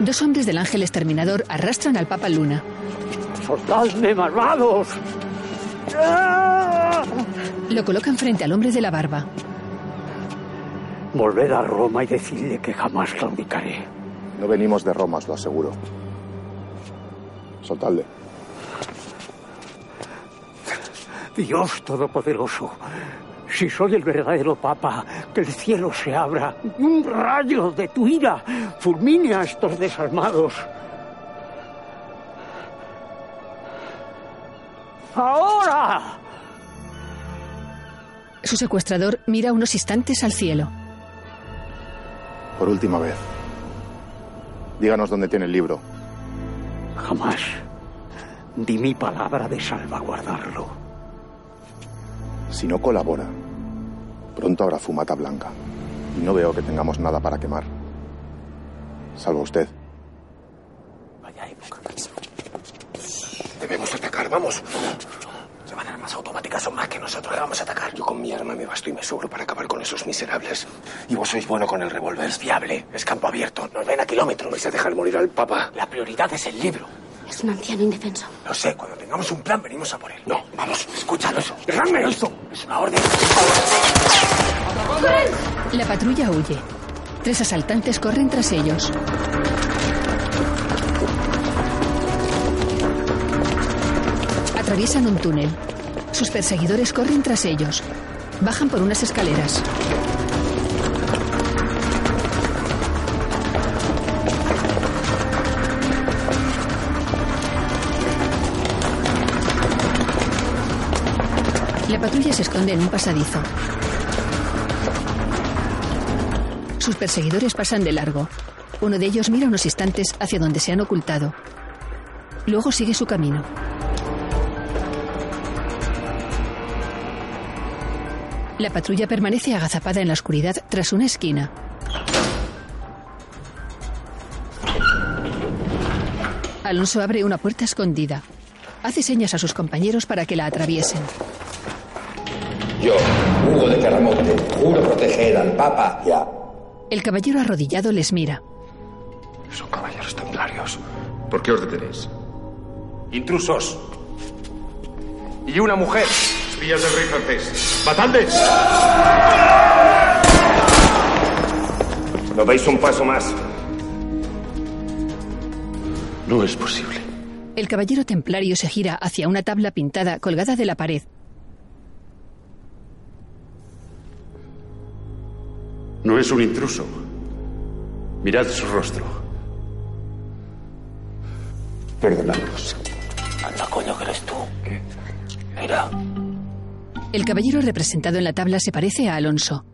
Dos hombres del Ángel Exterminador arrastran al Papa Luna. ¡Soltadme, malvados! Lo colocan frente al hombre de la barba. Volved a Roma y decidle que jamás claudicaré. No venimos de Roma, os lo aseguro. Soltadle. Dios Todopoderoso, si soy el verdadero Papa, que el cielo se abra y un rayo de tu ira fulmine a estos desalmados. ¡Ahora! Su secuestrador mira unos instantes al cielo. Por última vez. Díganos dónde tiene el libro. Jamás. Di mi palabra de salvaguardarlo. Si no colabora, pronto habrá fumata blanca. Y no veo que tengamos nada para quemar. Salvo usted. Vaya época. Debemos atacar, vamos. Llevan armas automáticas, son más que nosotros. Le vamos a atacar. Yo con mi arma me basto y me sobro para acabar con esos miserables. Y vos sois bueno con el revólver. Es fiable, es campo abierto. Nos ven a kilómetros. ¿Vais a dejar morir al Papa? La prioridad es el libro. Es un anciano indefenso. Lo sé, cuando tengamos un plan venimos a por él. No, vamos, escúchalo eso. Dejadme eso. Es una orden. La patrulla huye. Tres asaltantes corren tras ellos. Atraviesan un túnel. Sus perseguidores corren tras ellos. Bajan por unas escaleras. Patrulla se esconde en un pasadizo. Sus perseguidores pasan de largo. Uno de ellos mira unos instantes hacia donde se han ocultado. Luego sigue su camino. La patrulla permanece agazapada en la oscuridad tras una esquina. Alonso abre una puerta escondida. Hace señas a sus compañeros para que la atraviesen. Yo, Hugo de Caramonte, juro proteger al Papa. Ya. El caballero arrodillado les mira. Son caballeros templarios. ¿Por qué os detenéis? Intrusos. Y una mujer. Espías del rey francés. ¡Matadles! No dais un paso más. No es posible. El caballero templario se gira hacia una tabla pintada colgada de la pared. No es un intruso. Mirad su rostro. Perdonadnos. Anda, coño, que eres tú. Mira. El caballero representado en la tabla se parece a Alonso.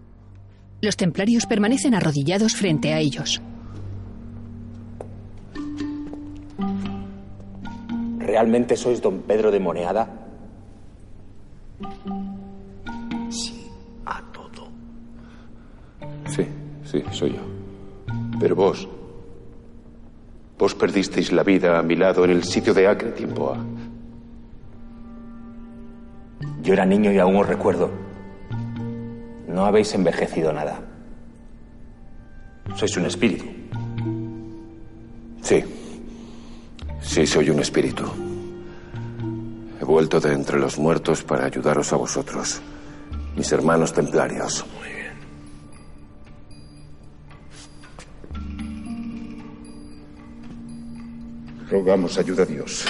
Los templarios permanecen arrodillados frente a ellos. ¿Realmente sois don Pedro de Moneada? Sí, soy yo. Pero vos. Vos perdisteis la vida a mi lado en el sitio de Acre tiempo ha. Yo era niño y aún os recuerdo. No habéis envejecido nada. Sois un espíritu. Sí. Sí, soy un espíritu. He vuelto de entre los muertos para ayudaros a vosotros, mis hermanos templarios. Muy Rogamos ayuda a Dios.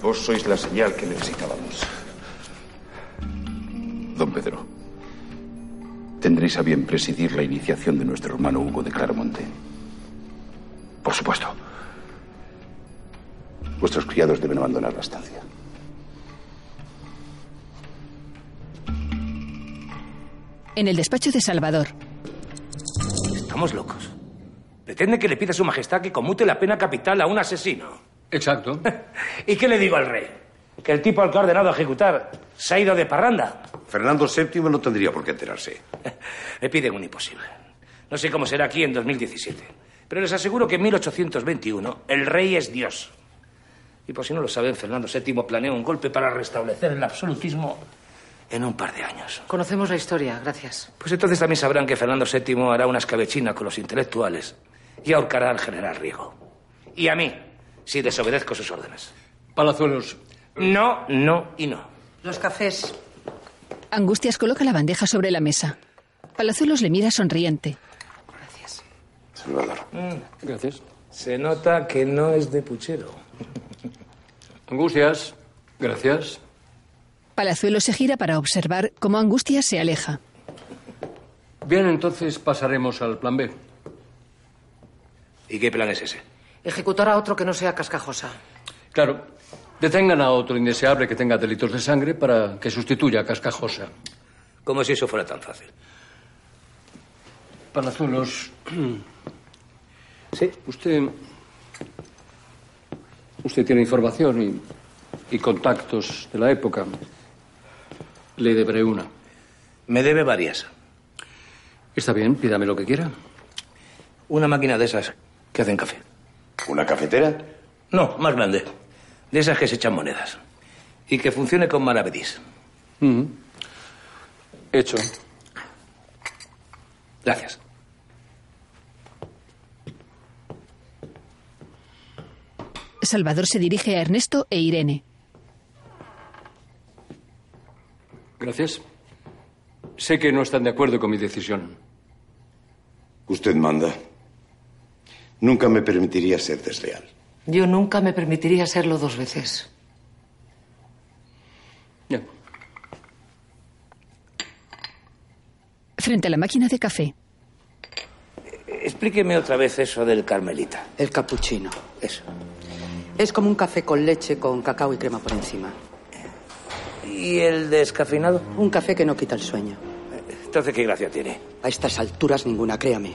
Vos sois la señal que necesitábamos. Don Pedro, tendréis a bien presidir la iniciación de nuestro hermano Hugo de Claramonte. Por supuesto. Vuestros criados deben abandonar la estancia. En el despacho de Salvador, Estamos locos. Pretende que le pida a su majestad que conmute la pena capital a un asesino. Exacto. ¿Y qué le digo al rey? Que el tipo al que ha ordenado ejecutar se ha ido de parranda. Fernando VII no tendría por qué enterarse. Le piden un imposible. No sé cómo será aquí en 2017. Pero les aseguro que en 1821 el rey es Dios. Y por si no lo saben, Fernando VII planea un golpe para restablecer el absolutismo en un par de años. Conocemos la historia, gracias. Pues entonces también sabrán que Fernando VII hará una escabechina con los intelectuales y ahorcará al general Riego. Y a mí, si desobedezco sus órdenes. Palazuelos. No, no y no. Los cafés. Angustias coloca la bandeja sobre la mesa. Palazuelos le mira sonriente. Salvador. Gracias. Se nota que no es de puchero. Angustias. Gracias. Palazuelo se gira para observar cómo Angustia se aleja. Bien, entonces pasaremos al plan B. ¿Y qué plan es ese? Ejecutar a otro que no sea cascajosa. Claro, detengan a otro indeseable que tenga delitos de sangre para que sustituya a Cascajosa. Como si eso fuera tan fácil. Palazuelos. Sí. Usted. Usted tiene información y, y contactos de la época. Le deberé una. Me debe varias. Está bien, pídame lo que quiera. Una máquina de esas que hacen café. ¿Una cafetera? No, más grande. De esas que se echan monedas. Y que funcione con maravedís. Mm. Hecho. Gracias. Salvador se dirige a Ernesto e Irene. Gracias. Sé que no están de acuerdo con mi decisión. Usted manda. Nunca me permitiría ser desleal. Yo nunca me permitiría serlo dos veces. Frente a la máquina de café. Explíqueme otra vez eso del Carmelita. El cappuccino. Eso. Es como un café con leche con cacao y crema por encima. ¿Y el descafeinado? Un café que no quita el sueño. Entonces, ¿qué gracia tiene? A estas alturas ninguna, créame.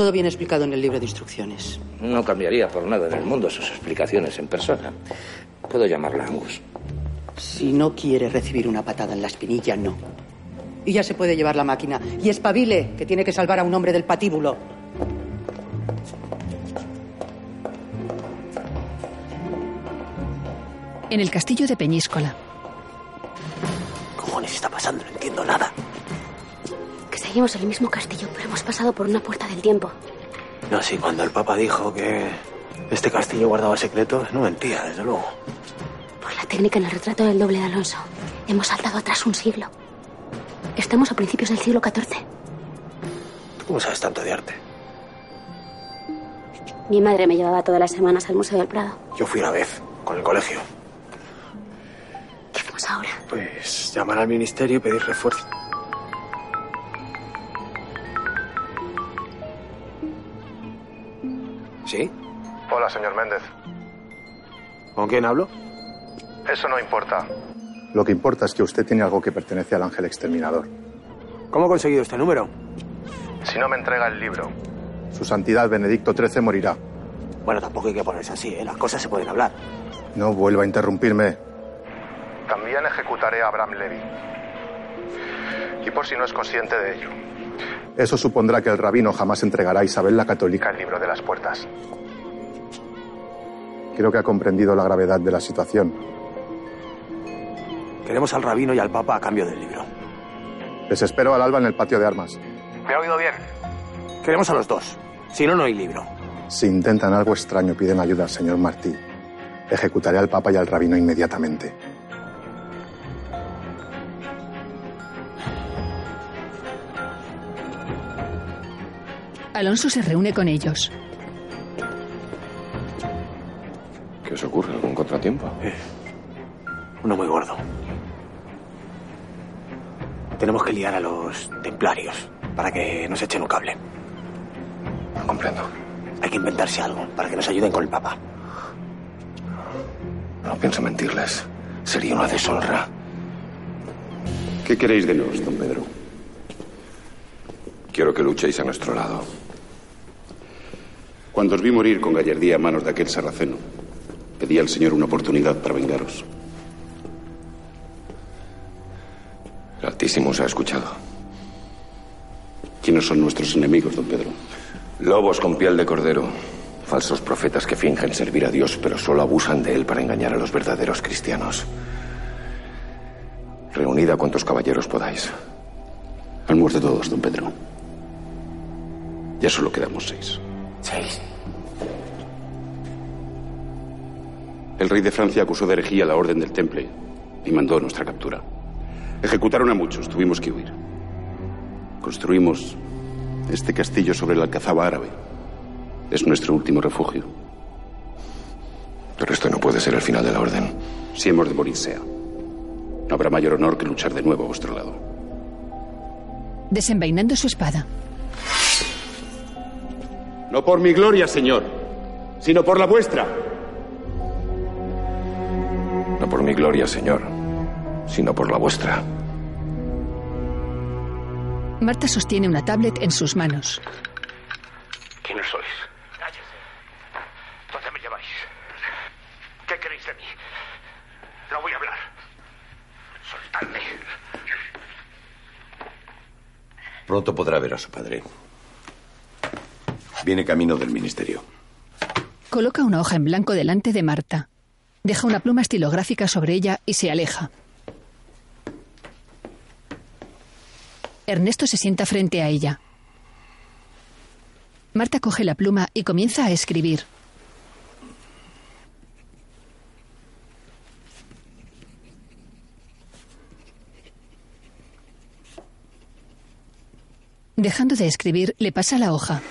Todo viene explicado en el libro de instrucciones. No cambiaría por nada en el mundo sus explicaciones en persona. Puedo llamarla Angus. Si no quiere recibir una patada en la espinilla, no. Y ya se puede llevar la máquina. Y espabile, que tiene que salvar a un hombre del patíbulo. En el castillo de Peñíscola. cojones está pasando? No entiendo nada. Seguimos el mismo castillo, pero hemos pasado por una puerta del tiempo. No, sí, cuando el Papa dijo que este castillo guardaba secretos, no mentía, desde luego. Por la técnica en el retrato del doble de Alonso. Hemos saltado atrás un siglo. Estamos a principios del siglo XIV. ¿Tú cómo sabes tanto de arte? Mi madre me llevaba todas las semanas al Museo del Prado. Yo fui una vez, con el colegio. ¿Qué hacemos ahora? Pues llamar al ministerio y pedir refuerzo. ¿Sí? Hola, señor Méndez. ¿Con quién hablo? Eso no importa. Lo que importa es que usted tiene algo que pertenece al ángel exterminador. ¿Cómo ha conseguido este número? Si no me entrega el libro, su santidad Benedicto XIII morirá. Bueno, tampoco hay que ponerse así, ¿eh? Las cosas se pueden hablar. No vuelva a interrumpirme. También ejecutaré a Abraham Levy. Y por si no es consciente de ello. Eso supondrá que el rabino jamás entregará a Isabel la Católica el libro de las puertas. Creo que ha comprendido la gravedad de la situación. Queremos al rabino y al papa a cambio del libro. Les espero al alba en el patio de armas. ¿Me ha oído bien? Queremos a los dos. Si no, no hay libro. Si intentan algo extraño, piden ayuda al señor Martí. Ejecutaré al papa y al rabino inmediatamente. Alonso se reúne con ellos. ¿Qué os ocurre? ¿Algún contratiempo? Uno muy gordo. Tenemos que liar a los templarios para que nos echen un cable. No comprendo. Hay que inventarse algo para que nos ayuden con el papa. No pienso mentirles. Sería una deshonra. ¿Qué queréis de nos, don Pedro? Quiero que luchéis a nuestro lado. Cuando os vi morir con gallardía a manos de aquel sarraceno, pedí al Señor una oportunidad para vengaros. El Altísimo os ha escuchado. ¿Quiénes son nuestros enemigos, don Pedro? Lobos con piel de cordero. Falsos profetas que fingen servir a Dios, pero solo abusan de él para engañar a los verdaderos cristianos. Reunid a cuantos caballeros podáis. Han muerto todos, don Pedro. Ya solo quedamos seis. Seis. El rey de Francia acusó de herejía la orden del Temple y mandó nuestra captura. Ejecutaron a muchos, tuvimos que huir. Construimos este castillo sobre la alcazaba árabe. Es nuestro último refugio. Pero esto no puede ser el final de la orden. Si hemos de morir, sea. No habrá mayor honor que luchar de nuevo a vuestro lado. Desenvainando su espada. No por mi gloria, señor, sino por la vuestra. No por mi gloria, señor, sino por la vuestra. Marta sostiene una tablet en sus manos. ¿Quiénes sois? ¿Dónde me lleváis? ¿Qué queréis de mí? No voy a hablar. Soltadme. Pronto podrá ver a su padre. Viene camino del ministerio. Coloca una hoja en blanco delante de Marta. Deja una pluma estilográfica sobre ella y se aleja. Ernesto se sienta frente a ella. Marta coge la pluma y comienza a escribir. Dejando de escribir, le pasa la hoja.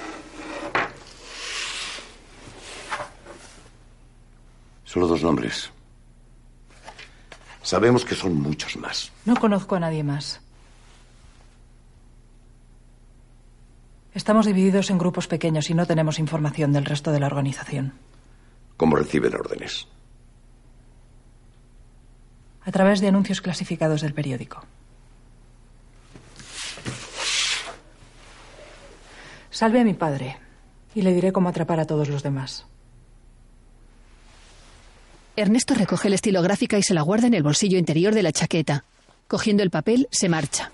Solo dos nombres. Sabemos que son muchos más. No conozco a nadie más. Estamos divididos en grupos pequeños y no tenemos información del resto de la organización. ¿Cómo reciben órdenes? A través de anuncios clasificados del periódico. Salve a mi padre y le diré cómo atrapar a todos los demás. Ernesto recoge la estilográfica y se la guarda en el bolsillo interior de la chaqueta. Cogiendo el papel, se marcha.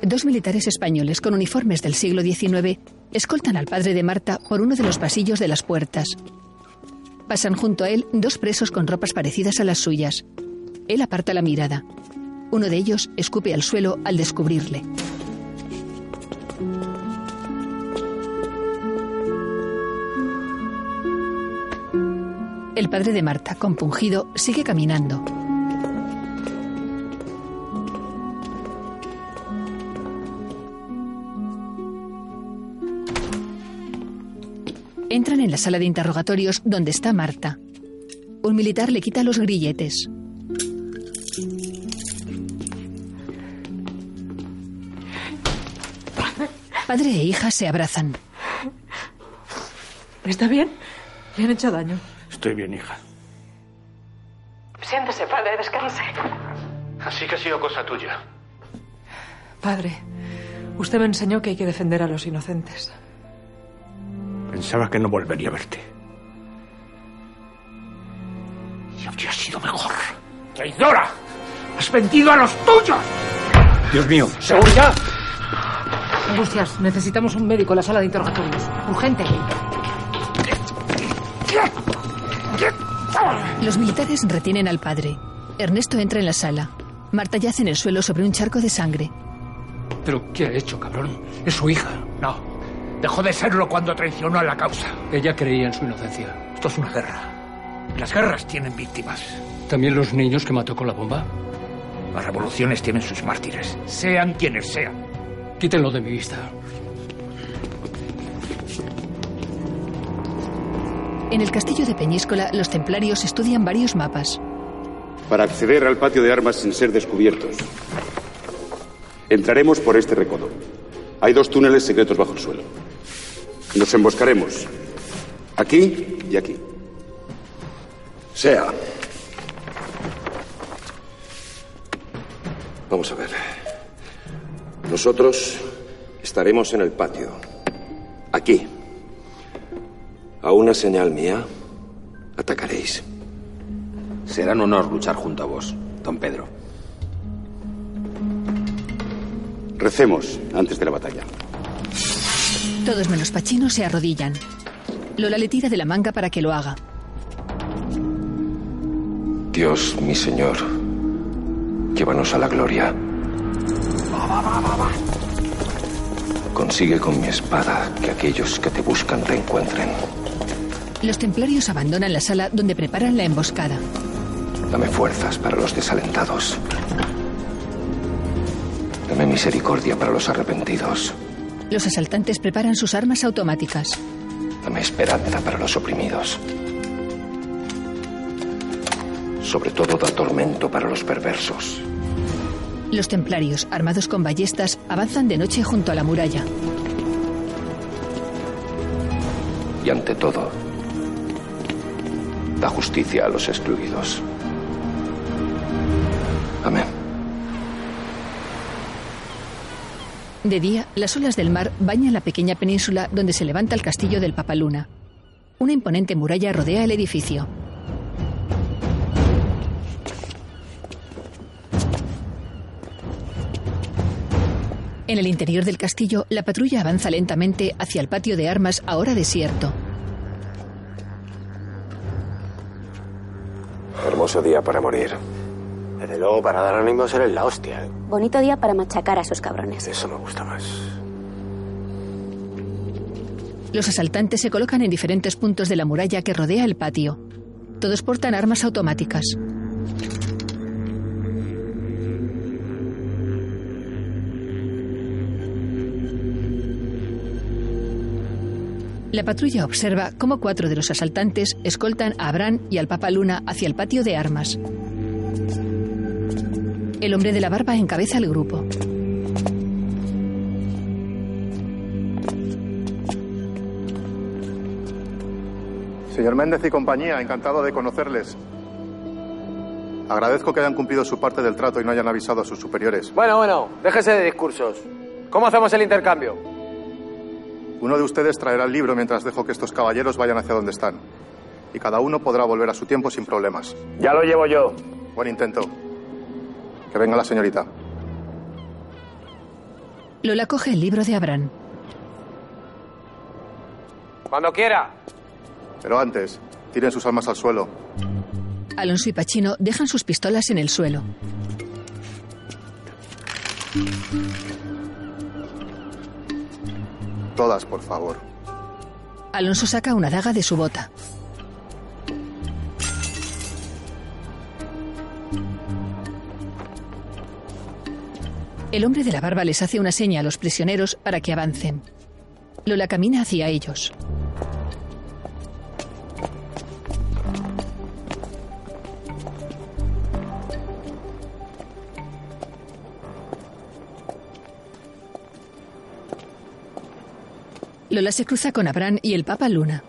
Dos militares españoles con uniformes del siglo XIX escoltan al padre de Marta por uno de los pasillos de las puertas. Pasan junto a él dos presos con ropas parecidas a las suyas. Él aparta la mirada. Uno de ellos escupe al suelo al descubrirle. El padre de Marta, compungido, sigue caminando. Entran en la sala de interrogatorios donde está Marta. Un militar le quita los grilletes. Padre e hija se abrazan. ¿Está bien? ¿Le han hecho daño? Estoy bien, hija. Siéntese, padre, descanse. Así que ha sido cosa tuya. Padre, usted me enseñó que hay que defender a los inocentes. Pensaba que no volvería a verte. Y habría sido mejor. ¡Traidora! ¡Has vendido a los tuyos! Dios mío. ¡Seguridad! Angustias, necesitamos un médico en la sala de interrogatorios. Urgente. Los militares retienen al padre. Ernesto entra en la sala. Marta yace en el suelo sobre un charco de sangre. ¿Pero qué ha hecho, cabrón? Es su hija. No. Dejó de serlo cuando traicionó a la causa. Ella creía en su inocencia. Esto es una guerra. Las guerras tienen víctimas. ¿También los niños que mató con la bomba? Las revoluciones tienen sus mártires, sean quienes sean. Quítenlo de mi vista. En el castillo de Peñíscola, los templarios estudian varios mapas. Para acceder al patio de armas sin ser descubiertos, entraremos por este recodo. Hay dos túneles secretos bajo el suelo. Nos emboscaremos. Aquí y aquí. Sea. Vamos a ver. Nosotros estaremos en el patio. Aquí. A una señal mía, atacaréis. Será un honor luchar junto a vos, don Pedro. Recemos antes de la batalla. Todos menos Pachino se arrodillan. Lola le tira de la manga para que lo haga. Dios, mi Señor, llévanos a la gloria. Consigue con mi espada que aquellos que te buscan te encuentren. Los templarios abandonan la sala donde preparan la Dame misericordia para los arrepentidos. Los asaltantes preparan sus armas automáticas. Dame esperanza para los oprimidos. Sobre todo da tormento para los perversos. Los templarios, armados con ballestas, avanzan de noche junto a la muralla. Y ante todo, da justicia a los excluidos. Amén. De día, las olas del mar bañan la pequeña península donde se levanta el castillo del Papaluna. Una imponente muralla rodea el edificio. En el interior del castillo, la patrulla avanza lentamente hacia el patio de armas, ahora desierto. Hermoso día para morir. Desde luego, para dar ánimos eres la hostia. ¿eh? Bonito día para machacar a esos cabrones. Eso me gusta más. Los asaltantes se colocan en diferentes puntos de la muralla que rodea el patio. Todos portan armas automáticas. La patrulla observa cómo cuatro de los asaltantes escoltan a Abraham y al Papa Luna hacia el patio de armas. El hombre de la barba encabeza el grupo. Señor Méndez y compañía, encantado de conocerles. Agradezco que hayan cumplido su parte del trato y no hayan avisado a sus superiores. Bueno, bueno, déjese de discursos. ¿Cómo hacemos el intercambio? Uno de ustedes traerá el libro mientras dejo que estos caballeros vayan hacia donde están. Y cada uno podrá volver a su tiempo sin problemas. Ya lo llevo yo. Buen intento. Que venga la señorita. Lola coge el libro de Abraham. Cuando quiera. Pero antes, tiren sus almas al suelo. Alonso y Pachino dejan sus pistolas en el suelo. Todas, por favor. Alonso saca una daga de su bota. El hombre de la barba les hace una seña a los prisioneros para que avancen. Lola camina hacia ellos. Lola se cruza con Abraham y el Papa Luna.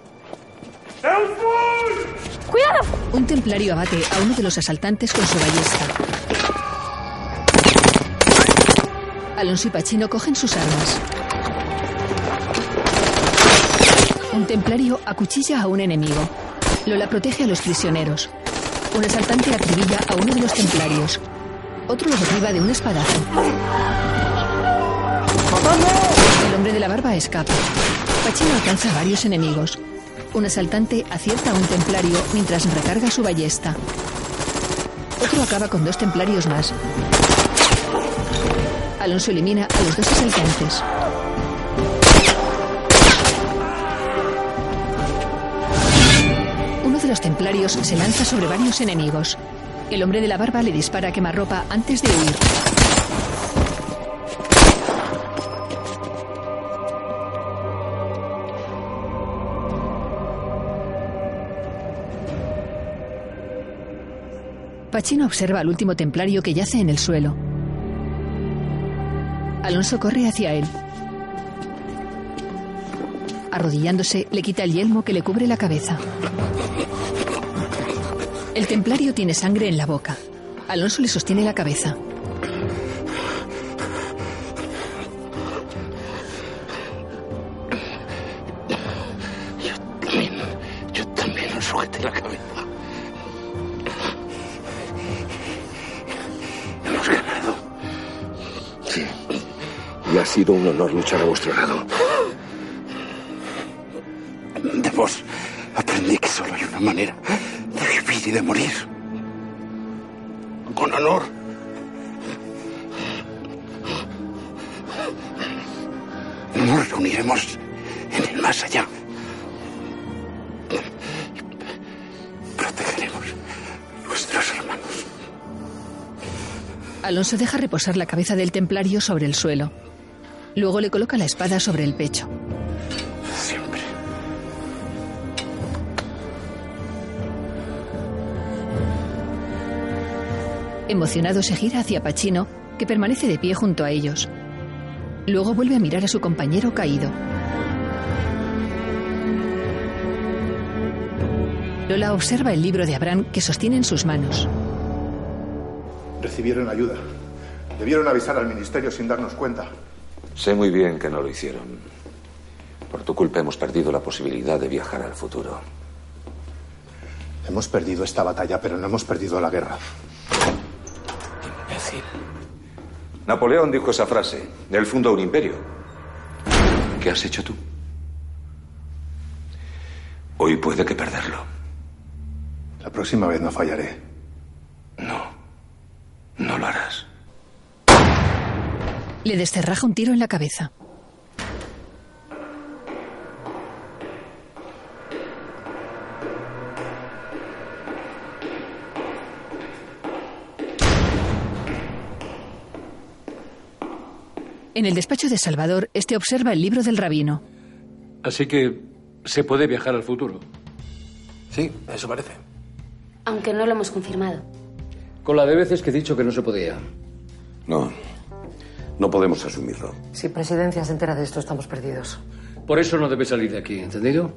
¡Cuidado! Un templario abate a uno de los asaltantes con su ballesta. Alonso y Pachino cogen sus armas. Un templario acuchilla a un enemigo. Lola protege a los prisioneros. Un asaltante acribilla a uno de los templarios. Otro lo derriba de un espadazo. Hombre de la barba escapa. Pachino alcanza a varios enemigos. Un asaltante acierta a un templario mientras recarga su ballesta. Otro acaba con dos templarios más. Alonso elimina a los dos asaltantes. Uno de los templarios se lanza sobre varios enemigos. El hombre de la barba le dispara a quemarropa antes de huir. Pachino observa al último templario que yace en el suelo. Alonso corre hacia él. Arrodillándose, le quita el yelmo que le cubre la cabeza. El templario tiene sangre en la boca. Alonso le sostiene la cabeza. Sido un honor luchar a vuestro lado. De vos aprendí que solo hay una manera de vivir y de morir. Con honor. Nos reuniremos en el más allá. Protegeremos nuestros hermanos. Alonso deja reposar la cabeza del templario sobre el suelo. Luego le coloca la espada sobre el pecho. Siempre. Emocionado se gira hacia Pachino, que permanece de pie junto a ellos. Luego vuelve a mirar a su compañero caído. Lola observa el libro de Abraham que sostiene en sus manos. Recibieron ayuda. Debieron avisar al ministerio sin darnos cuenta. Sé muy bien que no lo hicieron. Por tu culpa hemos perdido la posibilidad de viajar al futuro. Hemos perdido esta batalla, pero no hemos perdido la guerra. Imbécil. Napoleón dijo esa frase. Él fundó un imperio. ¿Qué has hecho tú? Hoy puede que perderlo. La próxima vez no fallaré. No lo harás. Le descerraja un tiro en la cabeza. En el despacho de Salvador, este observa el libro del rabino. Así que se puede viajar al futuro. Sí, eso parece. Aunque no lo hemos confirmado. Con la de veces que he dicho que no se podía. No, no podemos asumirlo. Si Presidencia se entera de esto, estamos perdidos. Por eso no debe salir de aquí, ¿entendido?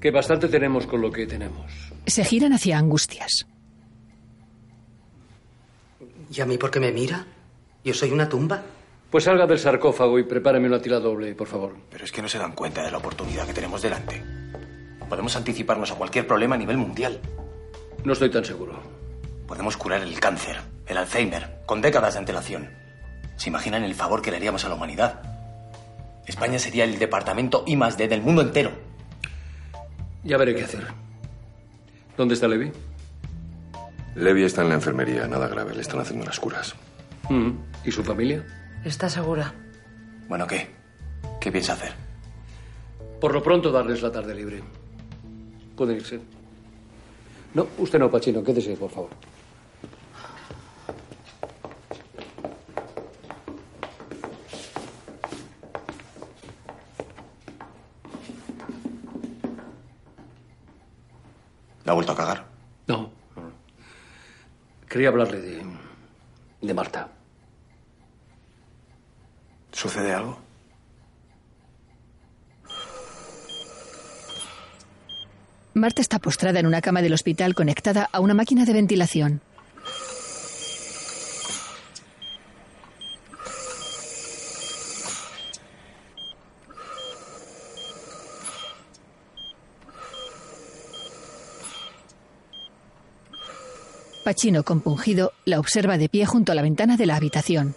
Que bastante tenemos con lo que tenemos. Se giran hacia Angustias. ¿Y a mí por qué me mira? ¿Yo soy una tumba? Pues salga del sarcófago y prepárame una tira doble, por favor. Pero es que no se dan cuenta de la oportunidad que tenemos delante. Podemos anticiparnos a cualquier problema a nivel mundial. No estoy tan seguro. Podemos curar el cáncer, el Alzheimer, con décadas de antelación. ¿Se imaginan el favor que le haríamos a la humanidad? España sería el departamento I más D del mundo entero. Ya veré qué hacer. ¿Dónde está Levi? Levi está en la enfermería, nada grave, le están haciendo unas curas. Mm, ¿Y su familia? ¿Está segura? Bueno, ¿qué? ¿Qué piensa hacer? Por lo pronto darles la tarde libre. Pueden irse. No, usted no, Pachino, quédese, por favor. ¿La ha vuelto a cagar? No, no. Quería hablarle de. de Marta. ¿Sucede algo? Marta está postrada en una cama del hospital conectada a una máquina de ventilación. Pachino, compungido, la observa de pie junto a la ventana de la habitación.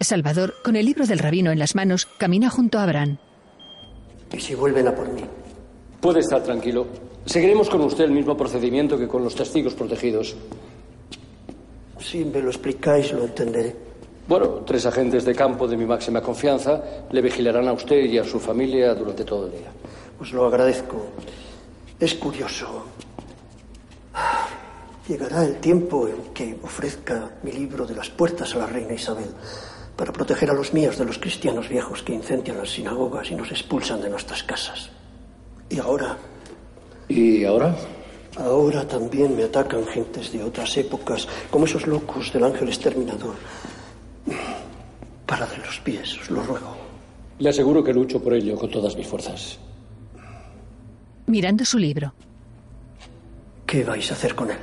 Salvador, con el libro del rabino en las manos, camina junto a Abraham. ¿Y si vuelven a por mí? Puede estar tranquilo. Seguiremos con usted el mismo procedimiento que con los testigos protegidos. Si me lo explicáis, lo entenderé. Bueno, tres agentes de campo de mi máxima confianza le vigilarán a usted y a su familia durante todo el día. Os lo agradezco. Es curioso. Llegará el tiempo en que ofrezca mi libro de las puertas a la reina Isabel para proteger a los míos de los cristianos viejos que incendian las sinagogas y nos expulsan de nuestras casas. Y ahora... ¿Y ahora? Ahora también me atacan gentes de otras épocas, como esos locos del ángel exterminador. Para de los pies, os lo ruego. Le aseguro que lucho por ello con todas mis fuerzas. Mirando su libro. ¿Qué vais a hacer con él?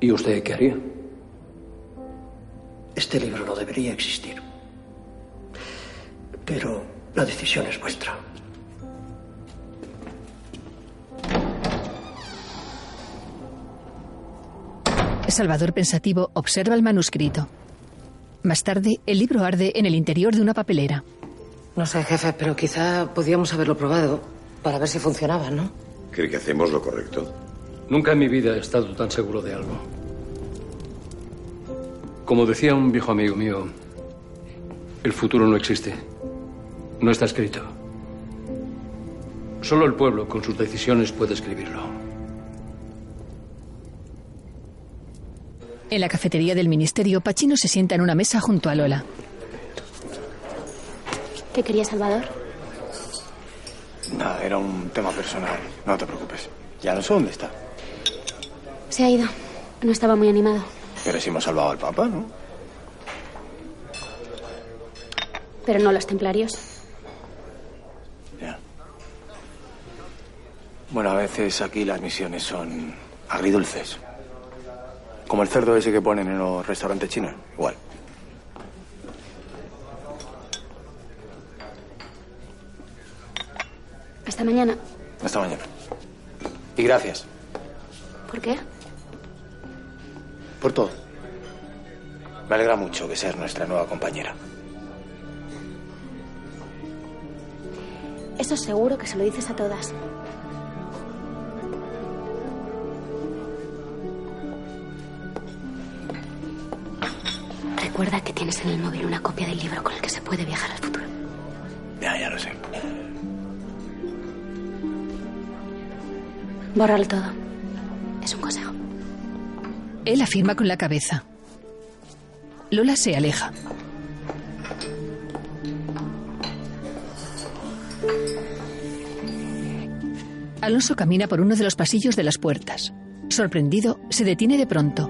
¿Y usted qué haría? Este libro no debería existir. Pero la decisión es vuestra. Salvador pensativo observa el manuscrito. Más tarde, el libro arde en el interior de una papelera. No sé, jefe, pero quizá podíamos haberlo probado para ver si funcionaba, ¿no? ¿Cree que hacemos lo correcto? Nunca en mi vida he estado tan seguro de algo. Como decía un viejo amigo mío, El futuro no existe. No está escrito. Solo el pueblo, con sus decisiones, puede escribirlo. En la cafetería del ministerio, Pachino se sienta en una mesa junto a Lola. ¿Qué quería Salvador? Nada, era un tema personal. No te preocupes. Ya no sé dónde está. Se ha ido. No estaba muy animado. Pero si hemos salvado al Papa, ¿no? Pero no los templarios. Bueno, a veces aquí las misiones son agridulces. Como el cerdo ese que ponen en los restaurantes chinos. Igual. Hasta mañana. Hasta mañana. Y gracias ¿Por qué? por todo. Me alegra mucho que seas nuestra nueva compañera. Eso seguro que se lo dices a todas. Recuerda que tienes en el móvil una copia del libro con el que se puede viajar al futuro. Ya, ya lo sé. Bórralo todo. Es un consejo. Él afirma con la cabeza. Lola se aleja. Alonso camina por uno de los pasillos de las puertas. Sorprendido, se detiene de pronto.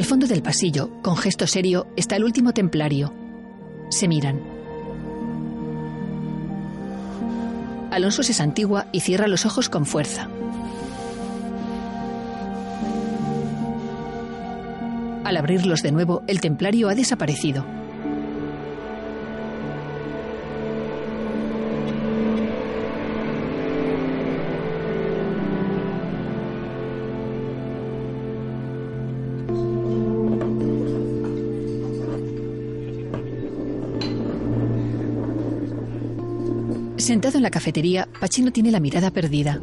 Al fondo del pasillo, con gesto serio, está el último templario. Se miran. Alonso se santigua y cierra los ojos con fuerza. Al abrirlos de nuevo, el templario ha desaparecido. Sentado en la cafetería, Pachino tiene la mirada perdida.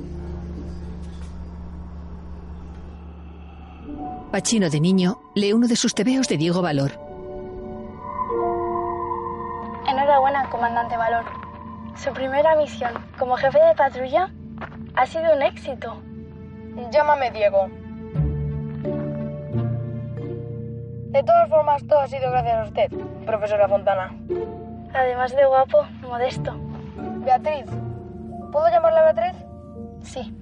Pachino de niño lee uno de sus tebeos de Diego Valor. Enhorabuena, comandante Valor. Su primera misión como jefe de patrulla ha sido un éxito. Llámame Diego. De todas formas, todo ha sido gracias a usted, profesora Fontana. Además de guapo, modesto. Beatriz. ¿Puedo llamarla Beatriz? Sí.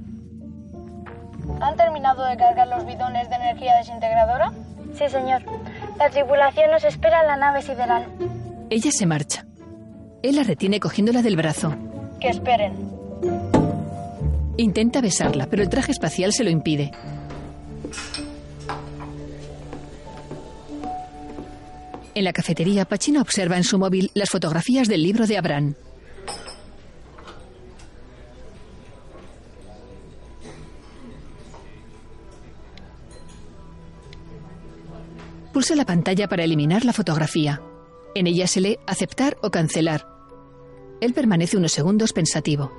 ¿Han terminado de cargar los bidones de energía desintegradora? Sí, señor. La tripulación nos espera en la nave sideral. Ella se marcha. Él la retiene cogiéndola del brazo. Que esperen. Intenta besarla, pero el traje espacial se lo impide. En la cafetería, Pachino observa en su móvil las fotografías del libro de Abraham. Pulsa la pantalla para eliminar la fotografía. En ella se lee aceptar o cancelar. Él permanece unos segundos pensativo.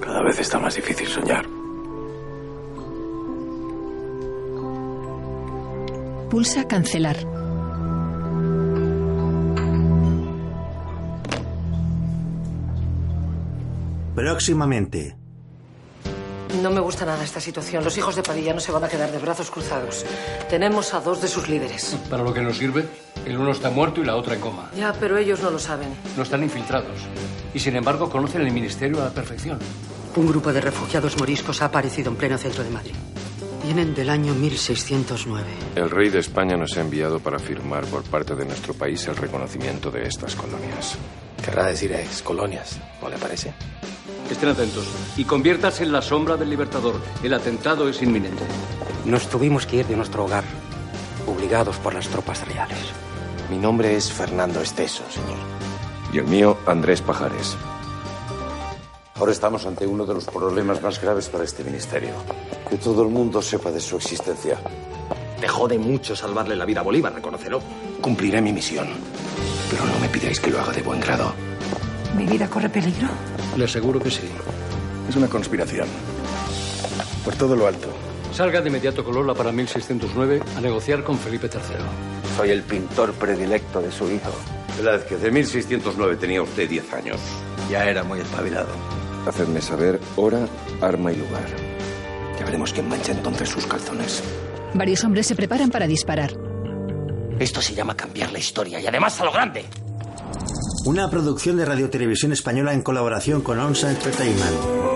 Cada vez está más difícil soñar. Pulsa cancelar. Próximamente. No me gusta nada esta situación. Los hijos de Padilla no se van a quedar de brazos cruzados. Tenemos a dos de sus líderes. ¿Para lo que nos sirve? El uno está muerto y la otra en coma. Ya, pero ellos no lo saben. No están infiltrados. Y sin embargo conocen el ministerio a la perfección. Un grupo de refugiados moriscos ha aparecido en pleno centro de Madrid. Vienen del año 1609. El rey de España nos ha enviado para firmar por parte de nuestro país el reconocimiento de estas colonias. Querrá decir ex colonias, ¿no le parece? Estén atentos y conviértase en la sombra del libertador. El atentado es inminente. Nos tuvimos que ir de nuestro hogar, obligados por las tropas reales. Mi nombre es Fernando Esteso, señor. Y el mío, Andrés Pajares. Ahora estamos ante uno de los problemas más graves para este ministerio. Que todo el mundo sepa de su existencia. Te jode mucho salvarle la vida a Bolívar, reconócelo. Cumpliré mi misión. Pero no me pidáis que lo haga de buen grado. ¿Mi vida corre peligro? Le aseguro que sí. Es una conspiración. Por todo lo alto. Salga de inmediato con Lola para 1609 a negociar con Felipe III. Soy el pintor predilecto de su hijo. Velázquez, de 1609 tenía usted 10 años. Ya era muy espabilado. Hacedme saber hora, arma y lugar. Ya veremos quién mancha entonces sus calzones. Varios hombres se preparan para disparar. Esto se llama cambiar la historia y además a lo grande. Una producción de Radio Televisión Española en colaboración con Onsa Entertainment.